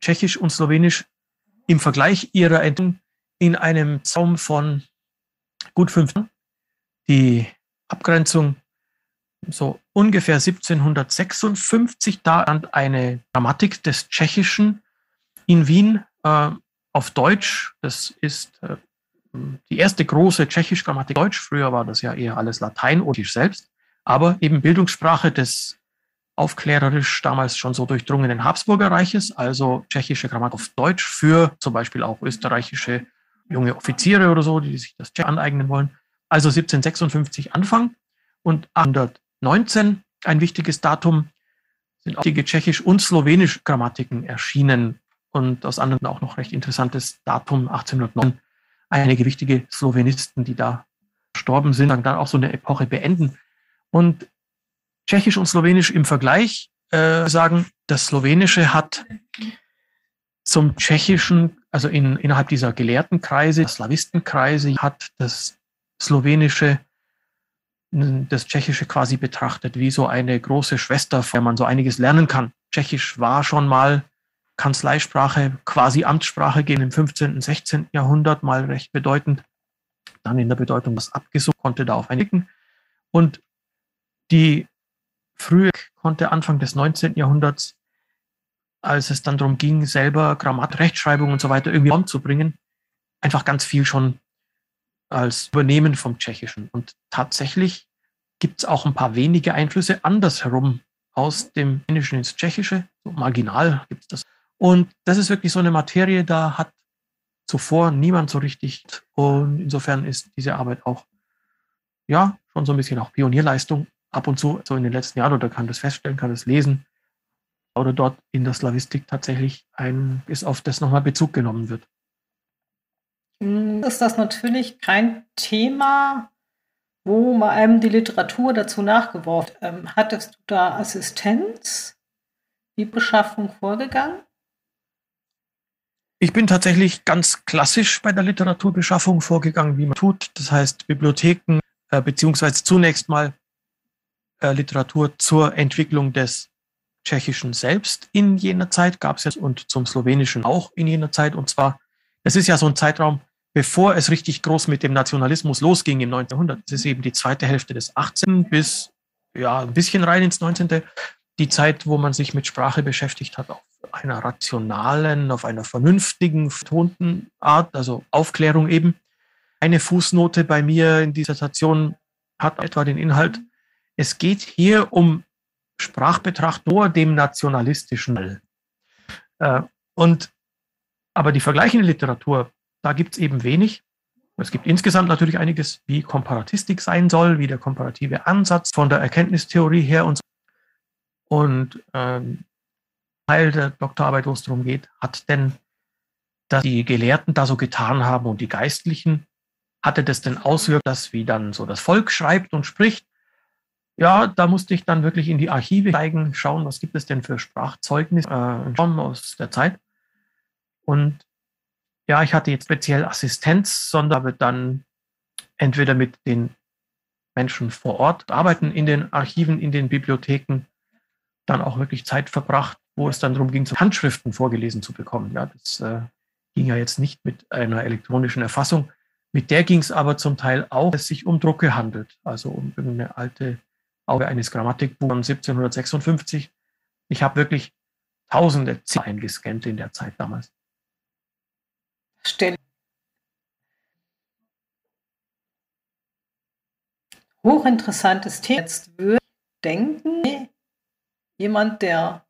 Tschechisch und Slowenisch im Vergleich ihrer Entwicklung in einem Zaum von gut fünf Jahren. Die Abgrenzung so ungefähr 1756, da stand eine Grammatik des Tschechischen in Wien äh, auf Deutsch. Das ist äh, die erste große tschechische Grammatik Deutsch. Früher war das ja eher alles Latein ich selbst, aber eben Bildungssprache des aufklärerisch damals schon so durchdrungenen Habsburger Reiches, also tschechische Grammatik auf Deutsch für zum Beispiel auch österreichische junge Offiziere oder so, die sich das aneignen wollen. Also 1756 Anfang und 1819, ein wichtiges Datum, sind auch die tschechisch und slowenisch Grammatiken erschienen und aus anderen auch noch recht interessantes Datum 1809. Einige wichtige Slowenisten, die da gestorben sind, dann auch so eine Epoche beenden. Und Tschechisch und Slowenisch im Vergleich äh, sagen, das Slowenische hat zum Tschechischen also in, innerhalb dieser gelehrten Kreise, Slawistenkreise, hat das Slowenische das Tschechische quasi betrachtet wie so eine große Schwester, von der man so einiges lernen kann. Tschechisch war schon mal Kanzleisprache, quasi Amtssprache gehen im 15. und 16. Jahrhundert mal recht bedeutend. Dann in der Bedeutung was abgesucht, konnte da auf einigen. Und die frühe konnte Anfang des 19. Jahrhunderts als es dann darum ging, selber Grammatik, Rechtschreibung und so weiter irgendwie umzubringen, einfach ganz viel schon als Übernehmen vom Tschechischen. Und tatsächlich gibt es auch ein paar wenige Einflüsse andersherum aus dem Finnischen ins Tschechische. So marginal gibt es das. Und das ist wirklich so eine Materie, da hat zuvor niemand so richtig. Und insofern ist diese Arbeit auch, ja, schon so ein bisschen auch Pionierleistung. Ab und zu, so in den letzten Jahren, oder kann das feststellen, kann das lesen, oder dort in der Slavistik tatsächlich ein, ist auf das nochmal Bezug genommen wird. Hm, ist das natürlich kein Thema, wo man einem die Literatur dazu nachgeworfen ähm, Hattest du da Assistenz? Wie Beschaffung vorgegangen? Ich bin tatsächlich ganz klassisch bei der Literaturbeschaffung vorgegangen, wie man tut. Das heißt, Bibliotheken, äh, beziehungsweise zunächst mal äh, Literatur zur Entwicklung des Tschechischen selbst in jener Zeit gab es ja und zum Slowenischen auch in jener Zeit. Und zwar, es ist ja so ein Zeitraum, bevor es richtig groß mit dem Nationalismus losging im 19. Jahrhundert. Es ist eben die zweite Hälfte des 18. bis ja ein bisschen rein ins 19. Die Zeit, wo man sich mit Sprache beschäftigt hat, auf einer rationalen, auf einer vernünftigen, vertonten Art, also Aufklärung eben. Eine Fußnote bei mir in Dissertation hat etwa den Inhalt, es geht hier um Sprachbetracht nur dem nationalistischen. Äh, und aber die vergleichende Literatur, da gibt es eben wenig. Es gibt insgesamt natürlich einiges, wie Komparatistik sein soll, wie der komparative Ansatz von der Erkenntnistheorie her und so. Und ähm, Teil der Doktorarbeit, wo es darum geht, hat denn, dass die Gelehrten da so getan haben und die Geistlichen, hatte das denn Auswirkungen, dass wie dann so das Volk schreibt und spricht? Ja, da musste ich dann wirklich in die Archive steigen, schauen, was gibt es denn für Sprachzeugnisse äh, aus der Zeit. Und ja, ich hatte jetzt speziell Assistenz, sondern habe dann entweder mit den Menschen vor Ort arbeiten in den Archiven, in den Bibliotheken, dann auch wirklich Zeit verbracht, wo es dann darum ging, Handschriften vorgelesen zu bekommen. Ja, das äh, ging ja jetzt nicht mit einer elektronischen Erfassung. Mit der ging es aber zum Teil auch, dass es sich um Drucke handelt, also um irgendeine alte Auge eines Grammatikbuchs von 1756. Ich habe wirklich tausende Zeilen gescannt in der Zeit damals. Stelle. Hochinteressantes Thema. Jetzt würde ich denken, jemand, der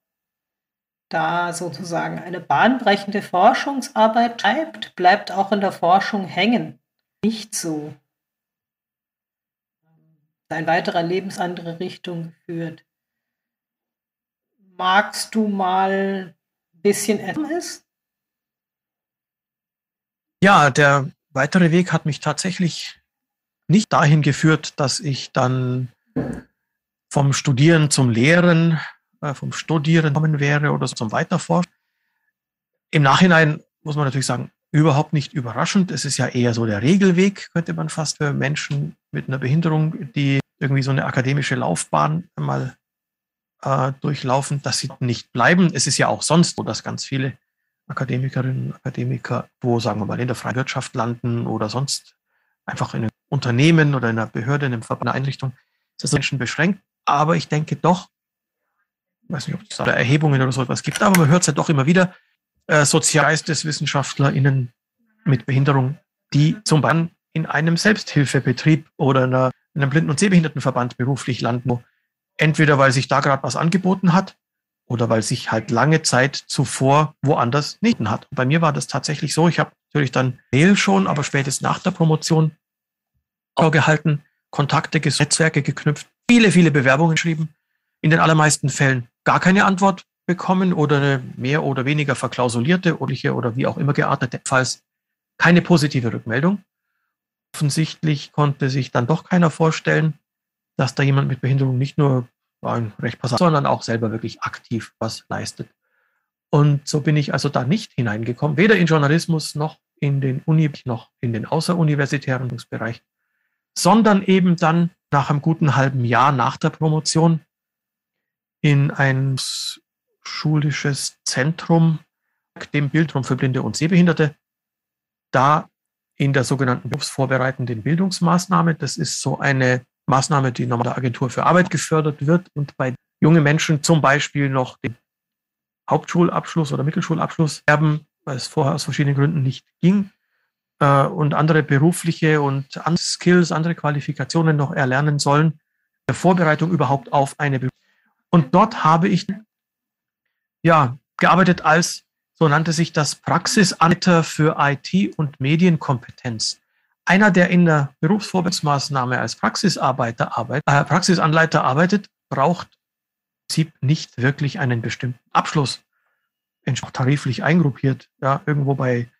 da sozusagen eine bahnbrechende Forschungsarbeit schreibt, bleibt auch in der Forschung hängen. Nicht so. Ein weiterer Lebensandere Richtung geführt. Magst du mal ein bisschen etwas? Ja, der weitere Weg hat mich tatsächlich nicht dahin geführt, dass ich dann vom Studieren zum Lehren, äh, vom Studieren kommen wäre oder zum Weiterforschen. Im Nachhinein muss man natürlich sagen, überhaupt nicht überraschend. Es ist ja eher so der Regelweg, könnte man fast für Menschen mit einer Behinderung, die irgendwie so eine akademische Laufbahn mal äh, durchlaufen, dass sie nicht bleiben. Es ist ja auch sonst so, dass ganz viele Akademikerinnen und Akademiker, wo, sagen wir mal, in der freien Wirtschaft landen oder sonst einfach in einem Unternehmen oder in einer Behörde, in einer Einrichtung, ist das Menschen beschränkt. Aber ich denke doch, ich weiß nicht, ob es da Erhebungen oder so etwas gibt, aber man hört es ja doch immer wieder, äh, SozialgeisteswissenschaftlerInnen mit Behinderung, die zum Beispiel in einem Selbsthilfebetrieb oder einer, in einem Blinden- und Sehbehindertenverband beruflich landen, entweder weil sich da gerade was angeboten hat oder weil sich halt lange Zeit zuvor woanders nicht hat. Bei mir war das tatsächlich so. Ich habe natürlich dann Mail schon, aber spätestens nach der Promotion gehalten, Kontakte, Netzwerke geknüpft, viele, viele Bewerbungen geschrieben. In den allermeisten Fällen gar keine Antwort bekommen oder eine mehr oder weniger verklausulierte oder wie auch immer geartete, falls keine positive Rückmeldung. Offensichtlich konnte sich dann doch keiner vorstellen, dass da jemand mit Behinderung nicht nur ein recht passant, sondern auch selber wirklich aktiv was leistet. Und so bin ich also da nicht hineingekommen, weder in Journalismus noch in den Uni, noch in den außeruniversitären Bereich, sondern eben dann nach einem guten halben Jahr nach der Promotion in ein schulisches Zentrum, dem Bildraum für Blinde und Sehbehinderte, da in der sogenannten berufsvorbereitenden Bildungsmaßnahme. Das ist so eine Maßnahme, die nochmal der Agentur für Arbeit gefördert wird und bei jungen Menschen zum Beispiel noch den Hauptschulabschluss oder Mittelschulabschluss erben, weil es vorher aus verschiedenen Gründen nicht ging äh, und andere berufliche und andere Skills, andere Qualifikationen noch erlernen sollen, der Vorbereitung überhaupt auf eine Beruf. Und dort habe ich ja gearbeitet als, so nannte sich das Praxisanleiter für IT und Medienkompetenz einer, der in der Berufsvorbereitungsmaßnahme als Praxisarbeiter arbeitet, äh, Praxisanleiter arbeitet, braucht im Prinzip nicht wirklich einen bestimmten Abschluss. Auch tariflich eingruppiert, ja, irgendwo bei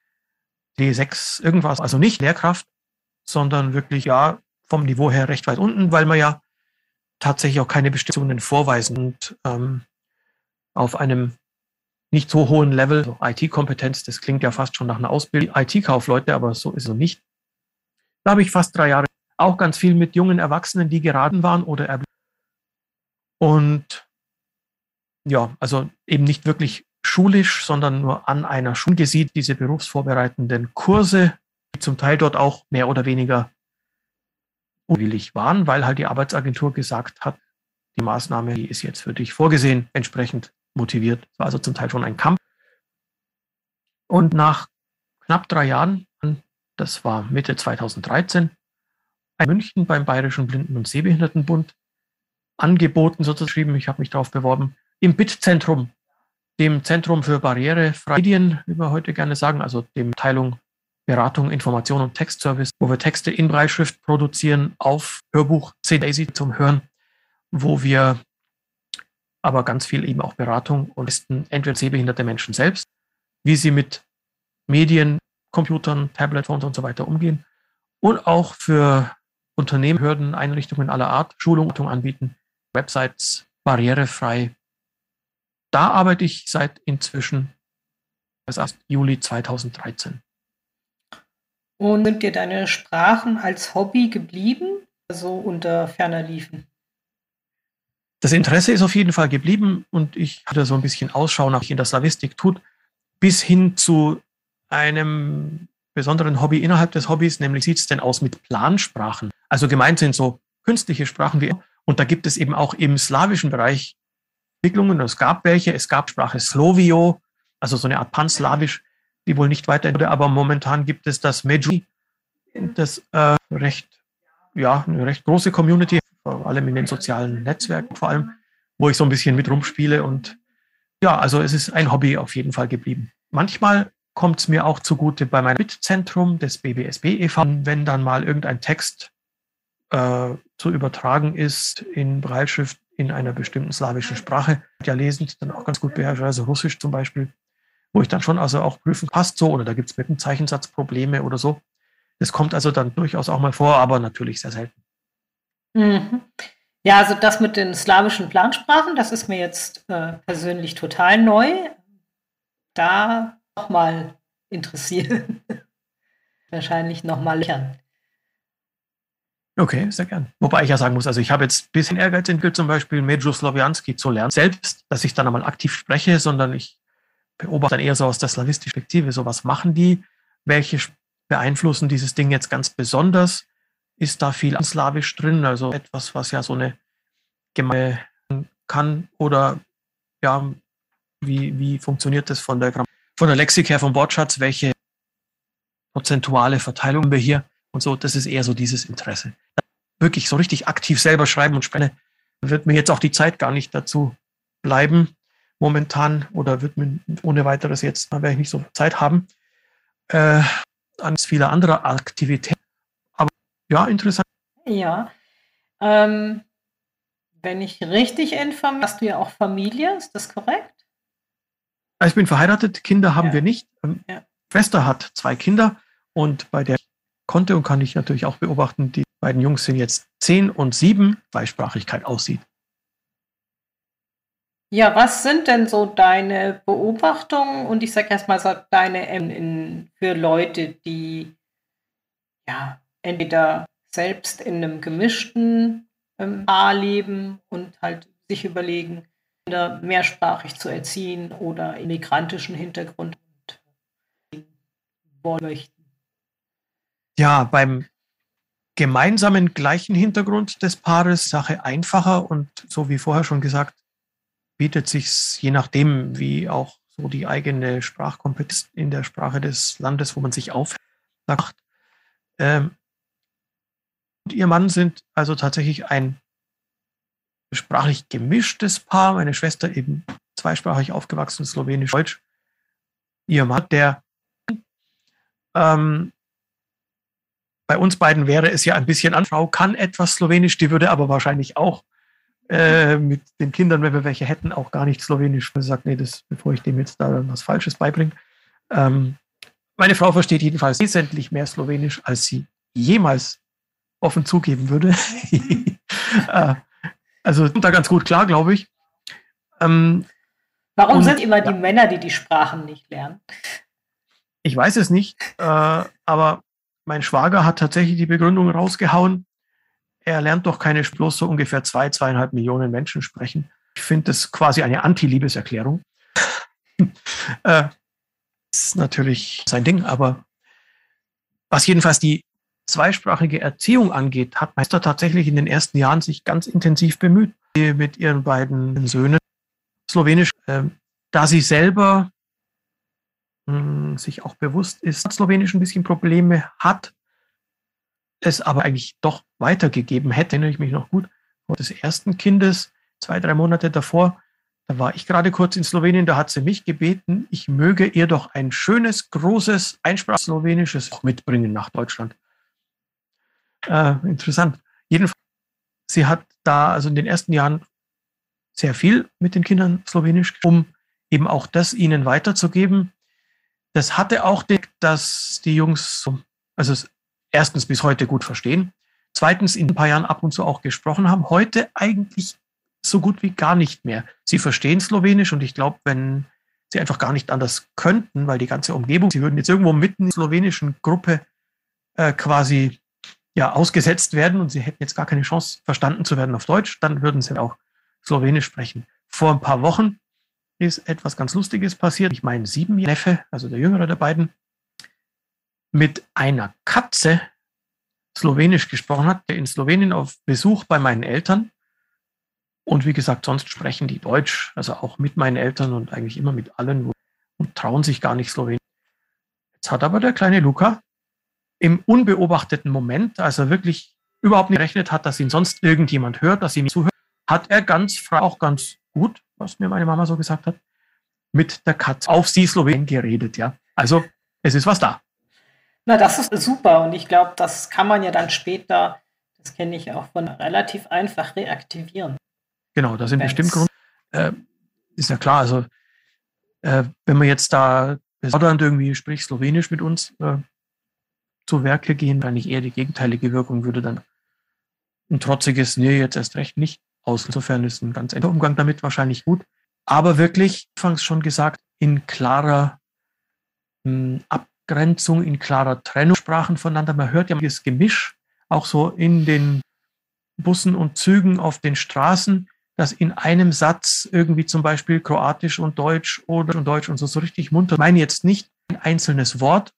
D6 irgendwas, also nicht Lehrkraft, sondern wirklich ja vom Niveau her recht weit unten, weil man ja tatsächlich auch keine Bestimmungen vorweisen und ähm, auf einem nicht so hohen Level, so IT-Kompetenz, das klingt ja fast schon nach einer Ausbildung, IT-Kaufleute, aber so ist es nicht. Da habe ich fast drei Jahre auch ganz viel mit jungen Erwachsenen, die geraten waren oder erblieben. Und ja, also eben nicht wirklich schulisch, sondern nur an einer Schule sieht, diese berufsvorbereitenden Kurse, die zum Teil dort auch mehr oder weniger unwillig waren, weil halt die Arbeitsagentur gesagt hat, die Maßnahme, die ist jetzt für dich vorgesehen, entsprechend motiviert. Das war also zum Teil schon ein Kampf. Und nach knapp drei Jahren das war Mitte 2013, in München beim Bayerischen Blinden- und Sehbehindertenbund angeboten, sozusagen. Ich habe mich darauf beworben. Im BIT-Zentrum, dem Zentrum für barrierefreie Medien, wie wir heute gerne sagen, also dem Teilung Beratung, Information und Textservice, wo wir Texte in Breitschrift produzieren auf Hörbuch CDAISY zum Hören, wo wir aber ganz viel eben auch Beratung und entweder sehbehinderte Menschen selbst, wie sie mit Medien, Computern, Tablet-Phones und so weiter umgehen und auch für Unternehmen, Behörden, Einrichtungen aller Art Schulungen anbieten, Websites barrierefrei. Da arbeite ich seit inzwischen erst Juli 2013. Und sind dir deine Sprachen als Hobby geblieben, also unter ferner Liefen? Das Interesse ist auf jeden Fall geblieben und ich hatte so ein bisschen Ausschau nach, in der Slavistik tut, bis hin zu einem besonderen Hobby innerhalb des Hobbys, nämlich sieht es denn aus mit Plansprachen? Also gemeint sind so künstliche Sprachen wie, und da gibt es eben auch im slawischen Bereich Entwicklungen. Es gab welche, es gab Sprache Slovio, also so eine Art Panslawisch, die wohl nicht weiterentwickelt wurde, aber momentan gibt es das Medjugorje, das äh, recht, ja, eine recht große Community, vor allem in den sozialen Netzwerken vor allem, wo ich so ein bisschen mit rumspiele und ja, also es ist ein Hobby auf jeden Fall geblieben. Manchmal kommt es mir auch zugute bei meinem Bitzentrum des BBSB e.V., wenn dann mal irgendein Text äh, zu übertragen ist in Breitschrift in einer bestimmten slawischen Sprache, ja lesend dann auch ganz gut beherrsche, also Russisch zum Beispiel, wo ich dann schon also auch prüfen, passt so oder da gibt es mit dem Zeichensatz Probleme oder so. Das kommt also dann durchaus auch mal vor, aber natürlich sehr selten. Mhm. Ja, also das mit den slawischen Plansprachen, das ist mir jetzt äh, persönlich total neu. Da nochmal interessieren. Wahrscheinlich nochmal lernen. Okay, sehr gern. Wobei ich ja sagen muss, also ich habe jetzt ein bisschen Ehrgeiz entwickelt, zum Beispiel Medjo Slovianski zu lernen. Selbst, dass ich dann einmal aktiv spreche, sondern ich beobachte dann eher so aus der slawistischen Perspektive, so was machen die, welche beeinflussen dieses Ding jetzt ganz besonders, ist da viel slawisch drin, also etwas, was ja so eine Gemeinde kann oder ja, wie, wie funktioniert das von der, von der Lexik her, vom Wortschatz, welche prozentuale Verteilung haben wir hier und so, das ist eher so dieses Interesse. Wirklich so richtig aktiv selber schreiben und sprechen, wird mir jetzt auch die Zeit gar nicht dazu bleiben momentan oder wird mir ohne weiteres jetzt, da werde ich nicht so Zeit haben, äh, an viele andere Aktivitäten. Aber ja, interessant. Ja. Ähm, wenn ich richtig informiere, hast du ja auch Familie, ist das korrekt? Ich bin verheiratet, Kinder haben ja. wir nicht. Ähm, ja. Schwester hat zwei Kinder und bei der konnte und kann ich natürlich auch beobachten, die beiden Jungs sind jetzt zehn und sieben, Zweisprachigkeit aussieht. Ja, was sind denn so deine Beobachtungen und ich sage erstmal so deine in, in, für Leute, die ja entweder selbst in einem gemischten ähm, Paar leben und halt sich überlegen, Kinder mehrsprachig zu erziehen oder in migrantischen Hintergrund wollen möchten? Ja, beim gemeinsamen gleichen Hintergrund des Paares Sache einfacher und so wie vorher schon gesagt, bietet sich je nachdem, wie auch so die eigene Sprachkompetenz in der Sprache des Landes, wo man sich aufhält, ähm, und ihr Mann sind also tatsächlich ein sprachlich gemischtes Paar. Meine Schwester eben zweisprachig aufgewachsen, Slowenisch-Deutsch. Ihr Mann, der ähm, bei uns beiden wäre es ja ein bisschen an. Frau kann etwas Slowenisch, die würde aber wahrscheinlich auch äh, mit den Kindern, wenn wir welche hätten, auch gar nicht Slowenisch. Sie sagt, nee, das, bevor ich dem jetzt da was Falsches beibringe. Ähm, meine Frau versteht jedenfalls wesentlich mehr Slowenisch, als sie jemals offen zugeben würde. äh, also da ganz gut klar, glaube ich. Ähm, Warum sind immer die ja. Männer, die die Sprachen nicht lernen? Ich weiß es nicht, äh, aber mein Schwager hat tatsächlich die Begründung rausgehauen. Er lernt doch keine bloß so ungefähr zwei, zweieinhalb Millionen Menschen sprechen. Ich finde das quasi eine Anti-Liebeserklärung. äh, ist natürlich sein Ding, aber was jedenfalls die zweisprachige Erziehung angeht, hat Meister tatsächlich in den ersten Jahren sich ganz intensiv bemüht mit ihren beiden Söhnen Slowenisch, äh, da sie selber mh, hm, sich auch bewusst ist, dass Slowenisch ein bisschen Probleme hat, es aber eigentlich doch weitergegeben hätte, erinnere ich mich noch gut, des ersten Kindes, zwei, drei Monate davor, da war ich gerade kurz in Slowenien, da hat sie mich gebeten, ich möge ihr doch ein schönes, großes, einsprach-slowenisches mitbringen nach Deutschland. Äh, interessant. Jedenfalls, sie hat da also in den ersten Jahren sehr viel mit den Kindern Slowenisch, um eben auch das ihnen weiterzugeben. Das hatte auch, dass die Jungs, also erstens bis heute gut verstehen, zweitens in ein paar Jahren ab und zu auch gesprochen haben, heute eigentlich so gut wie gar nicht mehr. Sie verstehen Slowenisch und ich glaube, wenn sie einfach gar nicht anders könnten, weil die ganze Umgebung, sie würden jetzt irgendwo mitten in der slowenischen Gruppe äh, quasi ja ausgesetzt werden und sie hätten jetzt gar keine Chance, verstanden zu werden auf Deutsch, dann würden sie auch Slowenisch sprechen. Vor ein paar Wochen ist etwas ganz Lustiges passiert. Ich meine, sieben Neffe, also der jüngere der beiden, mit einer Katze Slowenisch gesprochen hat, der in Slowenien auf Besuch bei meinen Eltern. Und wie gesagt, sonst sprechen die Deutsch, also auch mit meinen Eltern und eigentlich immer mit allen und trauen sich gar nicht Slowenisch. Jetzt hat aber der kleine Luca im unbeobachteten Moment, als er wirklich überhaupt nicht gerechnet hat, dass ihn sonst irgendjemand hört, dass ihm zuhört, hat er ganz frei, auch ganz gut, was mir meine Mama so gesagt hat, mit der Katze auf sie Slowenien geredet, ja. Also es ist was da. Na, das ist super und ich glaube, das kann man ja dann später, das kenne ich auch von relativ einfach reaktivieren. Genau, da sind bestimmt Gründe. Äh, ist ja klar, also äh, wenn man jetzt da besonders irgendwie sprich Slowenisch mit uns äh, zu Werke gehen, eigentlich eher die gegenteilige Wirkung würde dann ein trotziges, nee, jetzt erst recht nicht aus. Insofern ist ein ganz enger Umgang damit wahrscheinlich gut. Aber wirklich, anfangs schon gesagt, in klarer mh, hm, Abgrenzung, in klarer Trennung Sprachen voneinander. Man hört ja das Gemisch auch so in den Bussen und Zügen auf den Straßen, dass in einem Satz irgendwie zum Beispiel Kroatisch und Deutsch oder und Deutsch und so, so richtig munter. Ich meine jetzt nicht ein einzelnes Wort,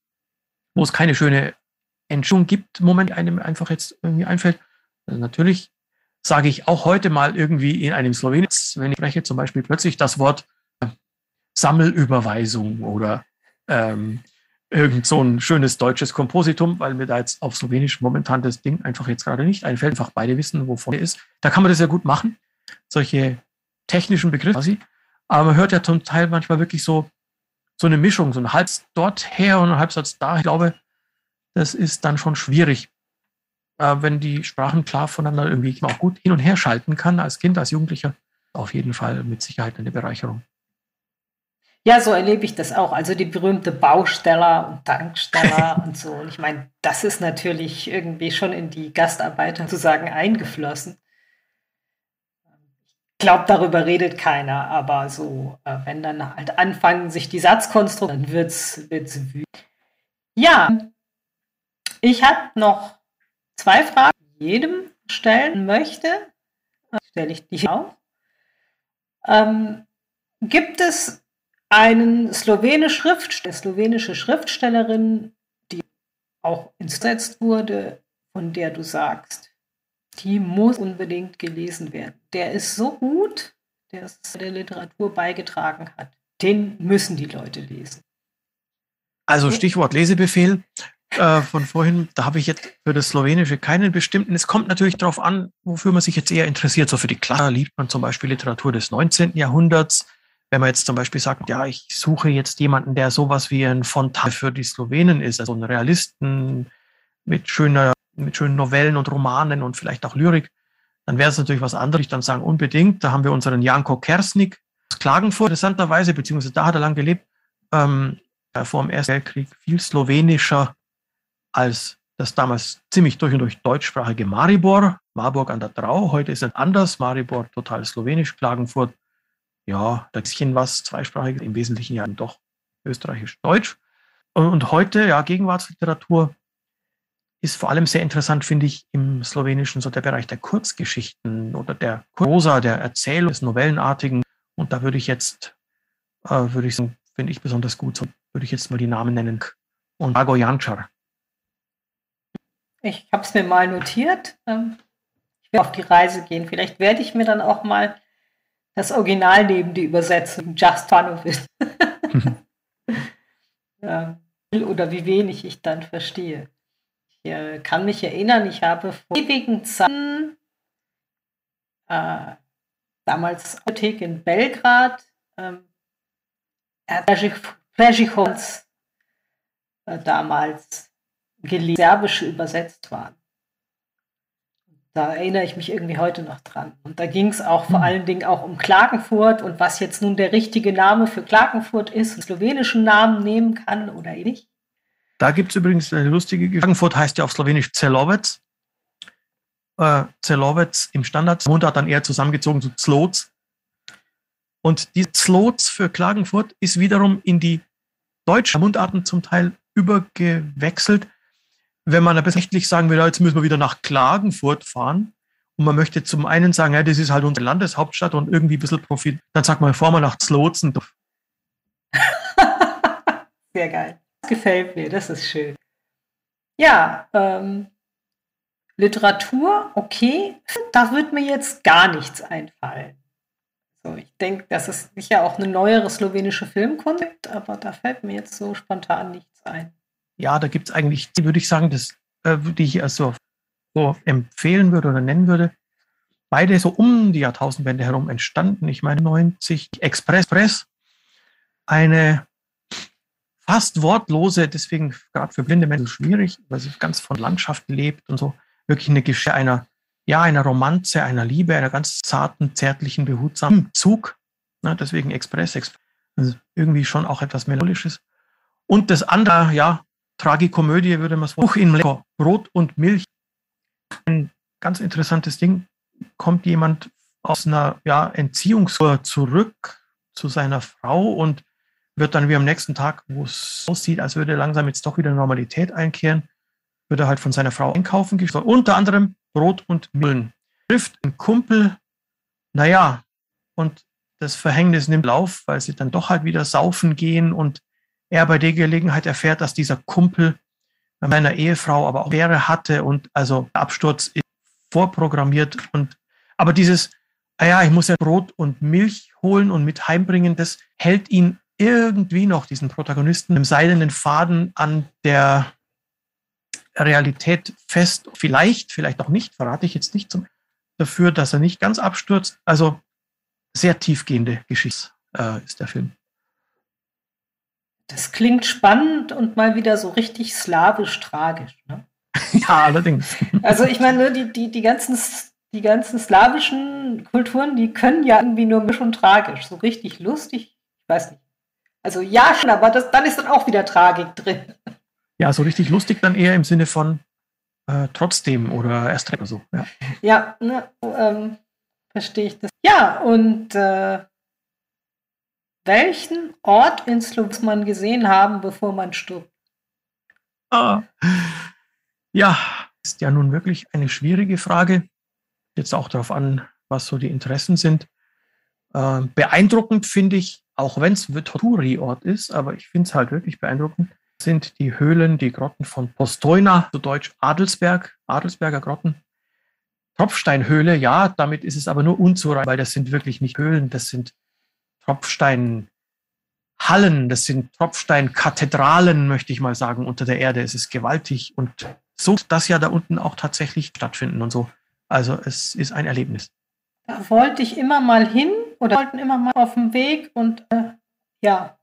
wo es keine schöne Entschuldigung gibt, Moment einem einfach jetzt irgendwie einfällt. Also natürlich sage ich auch heute mal irgendwie in einem Slowenisch, wenn ich spreche, zum Beispiel plötzlich das Wort äh, Sammelüberweisung oder ähm, irgend so ein schönes deutsches Kompositum, weil mir da jetzt auf Slowenisch momentan das Ding einfach jetzt gerade nicht einfällt. Einfach beide wissen, wovon er ist. Da kann man das ja gut machen, solche technischen Begriffe quasi. Aber man hört ja zum Teil manchmal wirklich so, so eine Mischung, so ein Halbsatz dort her und ein Halbsatz da. Ich glaube, das ist dann schon schwierig, äh, wenn die Sprachen klar voneinander irgendwie auch gut hin und her schalten kann, als Kind, als Jugendlicher. Auf jeden Fall mit Sicherheit eine Bereicherung. Ja, so erlebe ich das auch. Also die berühmte Bausteller und Tanksteller und so. Und ich meine, das ist natürlich irgendwie schon in die Gastarbeiter sozusagen eingeflossen. Ich glaube, darüber redet keiner, aber so, äh, wenn dann halt anfangen, sich die Satzkonstruktion, dann wird es wütend. Ja, ich habe noch zwei Fragen, die jedem stellen möchte. Stelle ich die auch. Ähm, gibt es einen slowenisch Schrift, slowenische Schriftstellerin, die auch insetzt wurde, von der du sagst, die muss unbedingt gelesen werden. Der ist so gut, der es der Literatur beigetragen hat. Den müssen die Leute lesen. Also Stichwort Lesebefehl äh, von vorhin, da habe ich jetzt für das Slowenische keinen bestimmten. Es kommt natürlich darauf an, wofür man sich jetzt eher interessiert. So für die Klasse liebt man zum Beispiel Literatur des 19. Jahrhunderts wenn man jetzt zum Beispiel sagt, ja, ich suche jetzt jemanden, der sowas wie ein Fontane für die Slowenen ist, also ein Realisten mit schöner, mit schönen Novellen und Romanen und vielleicht auch Lyrik, dann wäre es natürlich was anderes. Ich dann sagen, unbedingt, da haben wir unseren Janko Kersnik aus Klagenfurt, interessanterweise, beziehungsweise da hat er lang gelebt, ähm, vor dem Ersten Weltkrieg viel slowenischer als das damals ziemlich durch und durch deutschsprachige Maribor, Marburg an der Drau. Heute ist es anders, Maribor total slowenisch, Klagenfurt ja, da bisschen was zweisprachig, im Wesentlichen ja doch österreichisch-deutsch. Und heute, ja, Gegenwartsliteratur ist vor allem sehr interessant, finde ich, im Slowenischen so der Bereich der Kurzgeschichten oder der Prosa, der Erzählung, des Novellenartigen. Und da würde ich jetzt, äh, würde ich sagen, finde ich besonders gut, so würde ich jetzt mal die Namen nennen. Und Ago Jančar. Ich habe es mir mal notiert. Ähm, ich will auf die Reise gehen. Vielleicht werde ich mir dann auch mal das Original neben die Übersetzung Just Fun of It. ja, oder wie wenig ich dann verstehe. äh, kann mich erinnern, ich habe vor ewigen Zeiten äh, damals Apothek in Belgrad ähm, Prejicons äh, damals gelesen, serbische übersetzt waren. Da erinnere ich mich irgendwie heute noch dran. Und da ging es auch vor hm. allen Dingen auch um Klagenfurt und was jetzt nun der richtige Name für Klagenfurt ist, einen slowenischen Namen nehmen kann oder nicht. Da gibt es übrigens eine lustige Geschichte. Klagenfurt heißt ja auf Slowenisch Zelovec. Äh, Zelovec im Standard. Mundart dann eher zusammengezogen zu Zloz. Und die Zloz für Klagenfurt ist wiederum in die deutschen Mundarten zum Teil übergewechselt. Wenn man bisschen rechtlich sagen will, jetzt müssen wir wieder nach Klagenfurt fahren und man möchte zum einen sagen, ja, das ist halt unsere Landeshauptstadt und irgendwie ein bisschen Profit, dann sagt man, fahren wir nach Zlozen. Sehr geil. Das gefällt mir, das ist schön. Ja, ähm, Literatur, okay, da wird mir jetzt gar nichts einfallen. So, ich denke, dass es sicher auch eine neuere slowenische Filmkunst gibt, aber da fällt mir jetzt so spontan nichts ein. Ja, da gibt es eigentlich, würde ich sagen, das, äh, die ich also so empfehlen würde oder nennen würde. Beide so um die Jahrtausendwende herum entstanden. Ich meine 90 Express Press, eine fast wortlose, deswegen gerade für blinde Menschen schwierig, weil sie ganz von Landschaft lebt und so. Wirklich eine Geschichte einer ja, einer Romanze, einer Liebe, einer ganz zarten, zärtlichen, behutsamen Zug. Ne, deswegen Express, Express. Also irgendwie schon auch etwas Melancholisches. Und das andere, ja, Tragikomödie würde man es Buch in Lecker, Brot und Milch. Ein ganz interessantes Ding. Kommt jemand aus einer ja, Entziehungskur zurück zu seiner Frau und wird dann wie am nächsten Tag, wo es aussieht, als würde langsam jetzt doch wieder Normalität einkehren, wird er halt von seiner Frau einkaufen. Unter anderem Brot und Müllen. Trifft ein Kumpel, naja, und das Verhängnis nimmt Lauf, weil sie dann doch halt wieder saufen gehen und er bei der Gelegenheit erfährt, dass dieser Kumpel meiner Ehefrau aber auch Wäre hatte und also Absturz ist vorprogrammiert und aber dieses, ah ich muss ja Brot und Milch holen und mit heimbringen, das hält ihn irgendwie noch, diesen Protagonisten, im seidenen Faden an der Realität fest. Vielleicht, vielleicht auch nicht, verrate ich jetzt nicht zum, dafür, dass er nicht ganz abstürzt. Also sehr tiefgehende Geschichte äh, ist der Film. Das klingt spannend und mal wieder so richtig slawisch tragisch. Ne? ja, allerdings. Also ich meine, die, die, die, ganzen, die ganzen slawischen Kulturen, die können ja irgendwie nur schon tragisch. So richtig lustig, ich weiß nicht. Also ja schon, aber das, dann ist dann auch wieder Tragik drin. Ja, so richtig lustig dann eher im Sinne von äh, trotzdem oder erst oder so. Ja, ja ne, ähm, verstehe ich das. Ja, und äh, welchen Ort in muss man gesehen haben, bevor man stirbt? Ah. Ja, ist ja nun wirklich eine schwierige Frage. Jetzt auch darauf an, was so die Interessen sind. Äh, beeindruckend finde ich, auch wenn es Vittori-Ort ist, aber ich finde es halt wirklich beeindruckend, sind die Höhlen, die Grotten von Postojna, zu Deutsch Adelsberg, Adelsberger Grotten. Tropfsteinhöhle, ja, damit ist es aber nur unzureichend, weil das sind wirklich nicht Höhlen, das sind Tropfsteinhallen, das sind Tropfsteinkathedralen, möchte ich mal sagen, unter der Erde. Es ist gewaltig und so, dass ja da unten auch tatsächlich stattfinden und so. Also es ist ein Erlebnis. Da wollte ich immer mal hin oder wollten immer mal auf dem Weg und äh, ja,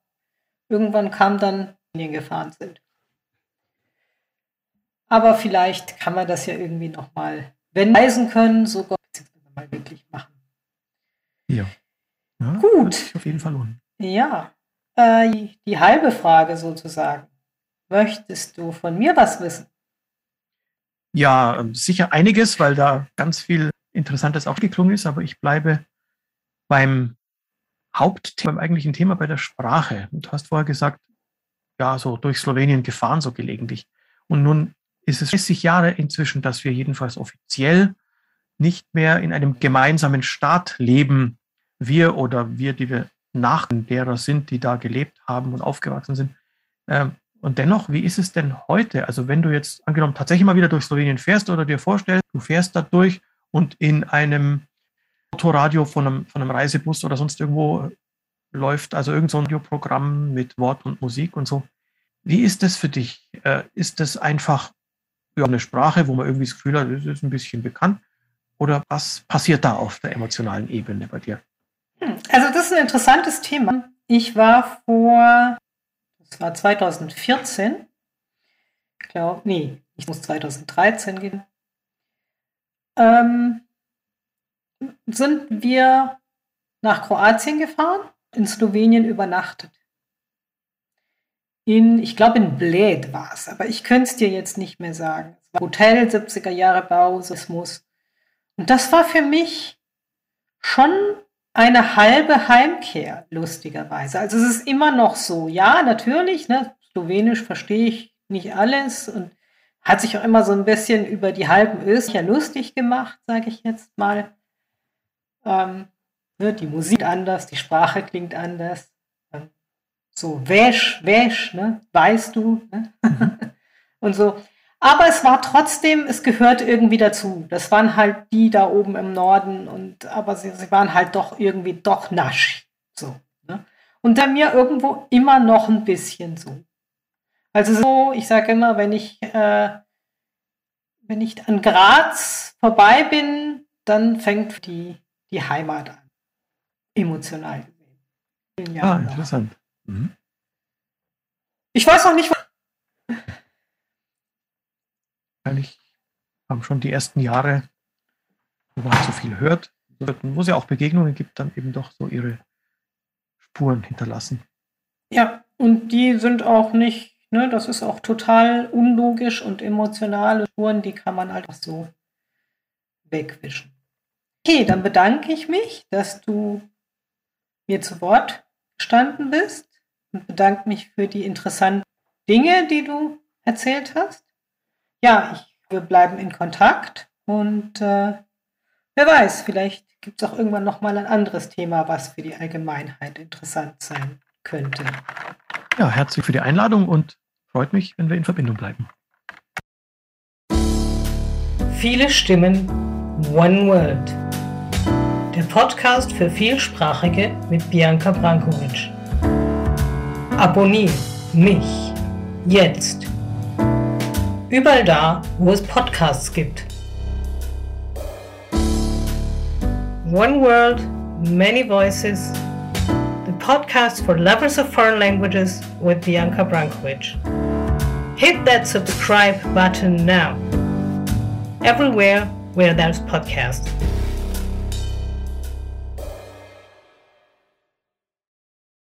irgendwann kam dann gefahren sind. Aber vielleicht kann man das ja irgendwie nochmal, wenn reisen können, sogar mal wirklich machen. Ja. Ja Gut. Auf jeden Fall lohnen. Ja. Äh, die, die halbe Frage sozusagen. Möchtest du von mir was wissen? Ja, sicher einiges, weil da ganz viel Interessantes aufgeklungen ist, aber ich bleibe beim Hauptthema, beim eigentlichen Thema bei der Sprache. du hast vorher gesagt, ja, so durch Slowenien gefahren, so gelegentlich. Und nun ist es 30 Jahre inzwischen, dass wir jedenfalls offiziell nicht mehr in einem gemeinsamen Staat leben. Wir oder wir, die wir nach derer sind, die da gelebt haben und aufgewachsen sind. Ähm, und dennoch, wie ist es denn heute? Also wenn du jetzt angenommen tatsächlich mal wieder durch Slowenien fährst oder dir vorstellst, du fährst da durch und in einem Autoradio von einem, von einem Reisebus oder sonst irgendwo läuft, also irgendein so Radioprogramm mit Wort und Musik und so. Wie ist das für dich? Äh, ist das einfach ja, eine Sprache, wo man irgendwie das Gefühl hat, das ist ein bisschen bekannt? Oder was passiert da auf der emotionalen Ebene bei dir? Also das ist ein interessantes Thema. Ich war vor, das war 2014, ich glaube, nee, ich muss 2013 gehen, ähm, sind wir nach Kroatien gefahren, in Slowenien übernachtet. In, ich glaube, in Bled war es, aber ich könnte es dir jetzt nicht mehr sagen. Hotel, 70er Jahre Bausismus. Und das war für mich schon eine halbe Heimkehr, lustigerweise. Also es ist immer noch so, ja, natürlich, ne, Slowenisch verstehe ich nicht alles und hat sich auch immer so ein bisschen über die halben Österreicher lustig gemacht, sage ich jetzt mal. Ähm, ne, die Musik anders, die Sprache klingt anders. Ähm, so, wäsch, wäsch, ne, weißt du. Ne? und so. Aber es war trotzdem, es gehört irgendwie dazu. Das waren halt die da oben im Norden und aber sie, sie waren halt doch irgendwie doch nasch. So. Ne? Und da mir irgendwo immer noch ein bisschen so. Also so, ich sage immer, wenn ich, äh, wenn ich an Graz vorbei bin, dann fängt die, die Heimat an. Emotional gesehen. Ah, interessant. Mhm. Ich weiß noch nicht, wahrscheinlich haben schon die ersten Jahre, wo man so viel hört, wo es ja auch Begegnungen gibt, dann eben doch so ihre Spuren hinterlassen. Ja, und die sind auch nicht, ne, das ist auch total unlogisch und emotionale Spuren, die kann man einfach so wegwischen. Okay, dann bedanke ich mich, dass du mir zu Wort gestanden bist und bedanke mich für die interessanten Dinge, die du erzählt hast ja, ich, wir bleiben in Kontakt und äh, wer weiß, vielleicht gibt es auch irgendwann nochmal ein anderes Thema, was für die Allgemeinheit interessant sein könnte. Ja, herzlich für die Einladung und freut mich, wenn wir in Verbindung bleiben. Viele Stimmen, One World. Der Podcast für Vielsprachige mit Bianca Brankovic. Abonniere mich jetzt Überall da, wo es Podcasts gibt. One World, Many Voices, the podcast for lovers of foreign languages with Bianca Brankovic. Hit that subscribe button now. Everywhere where there's podcasts.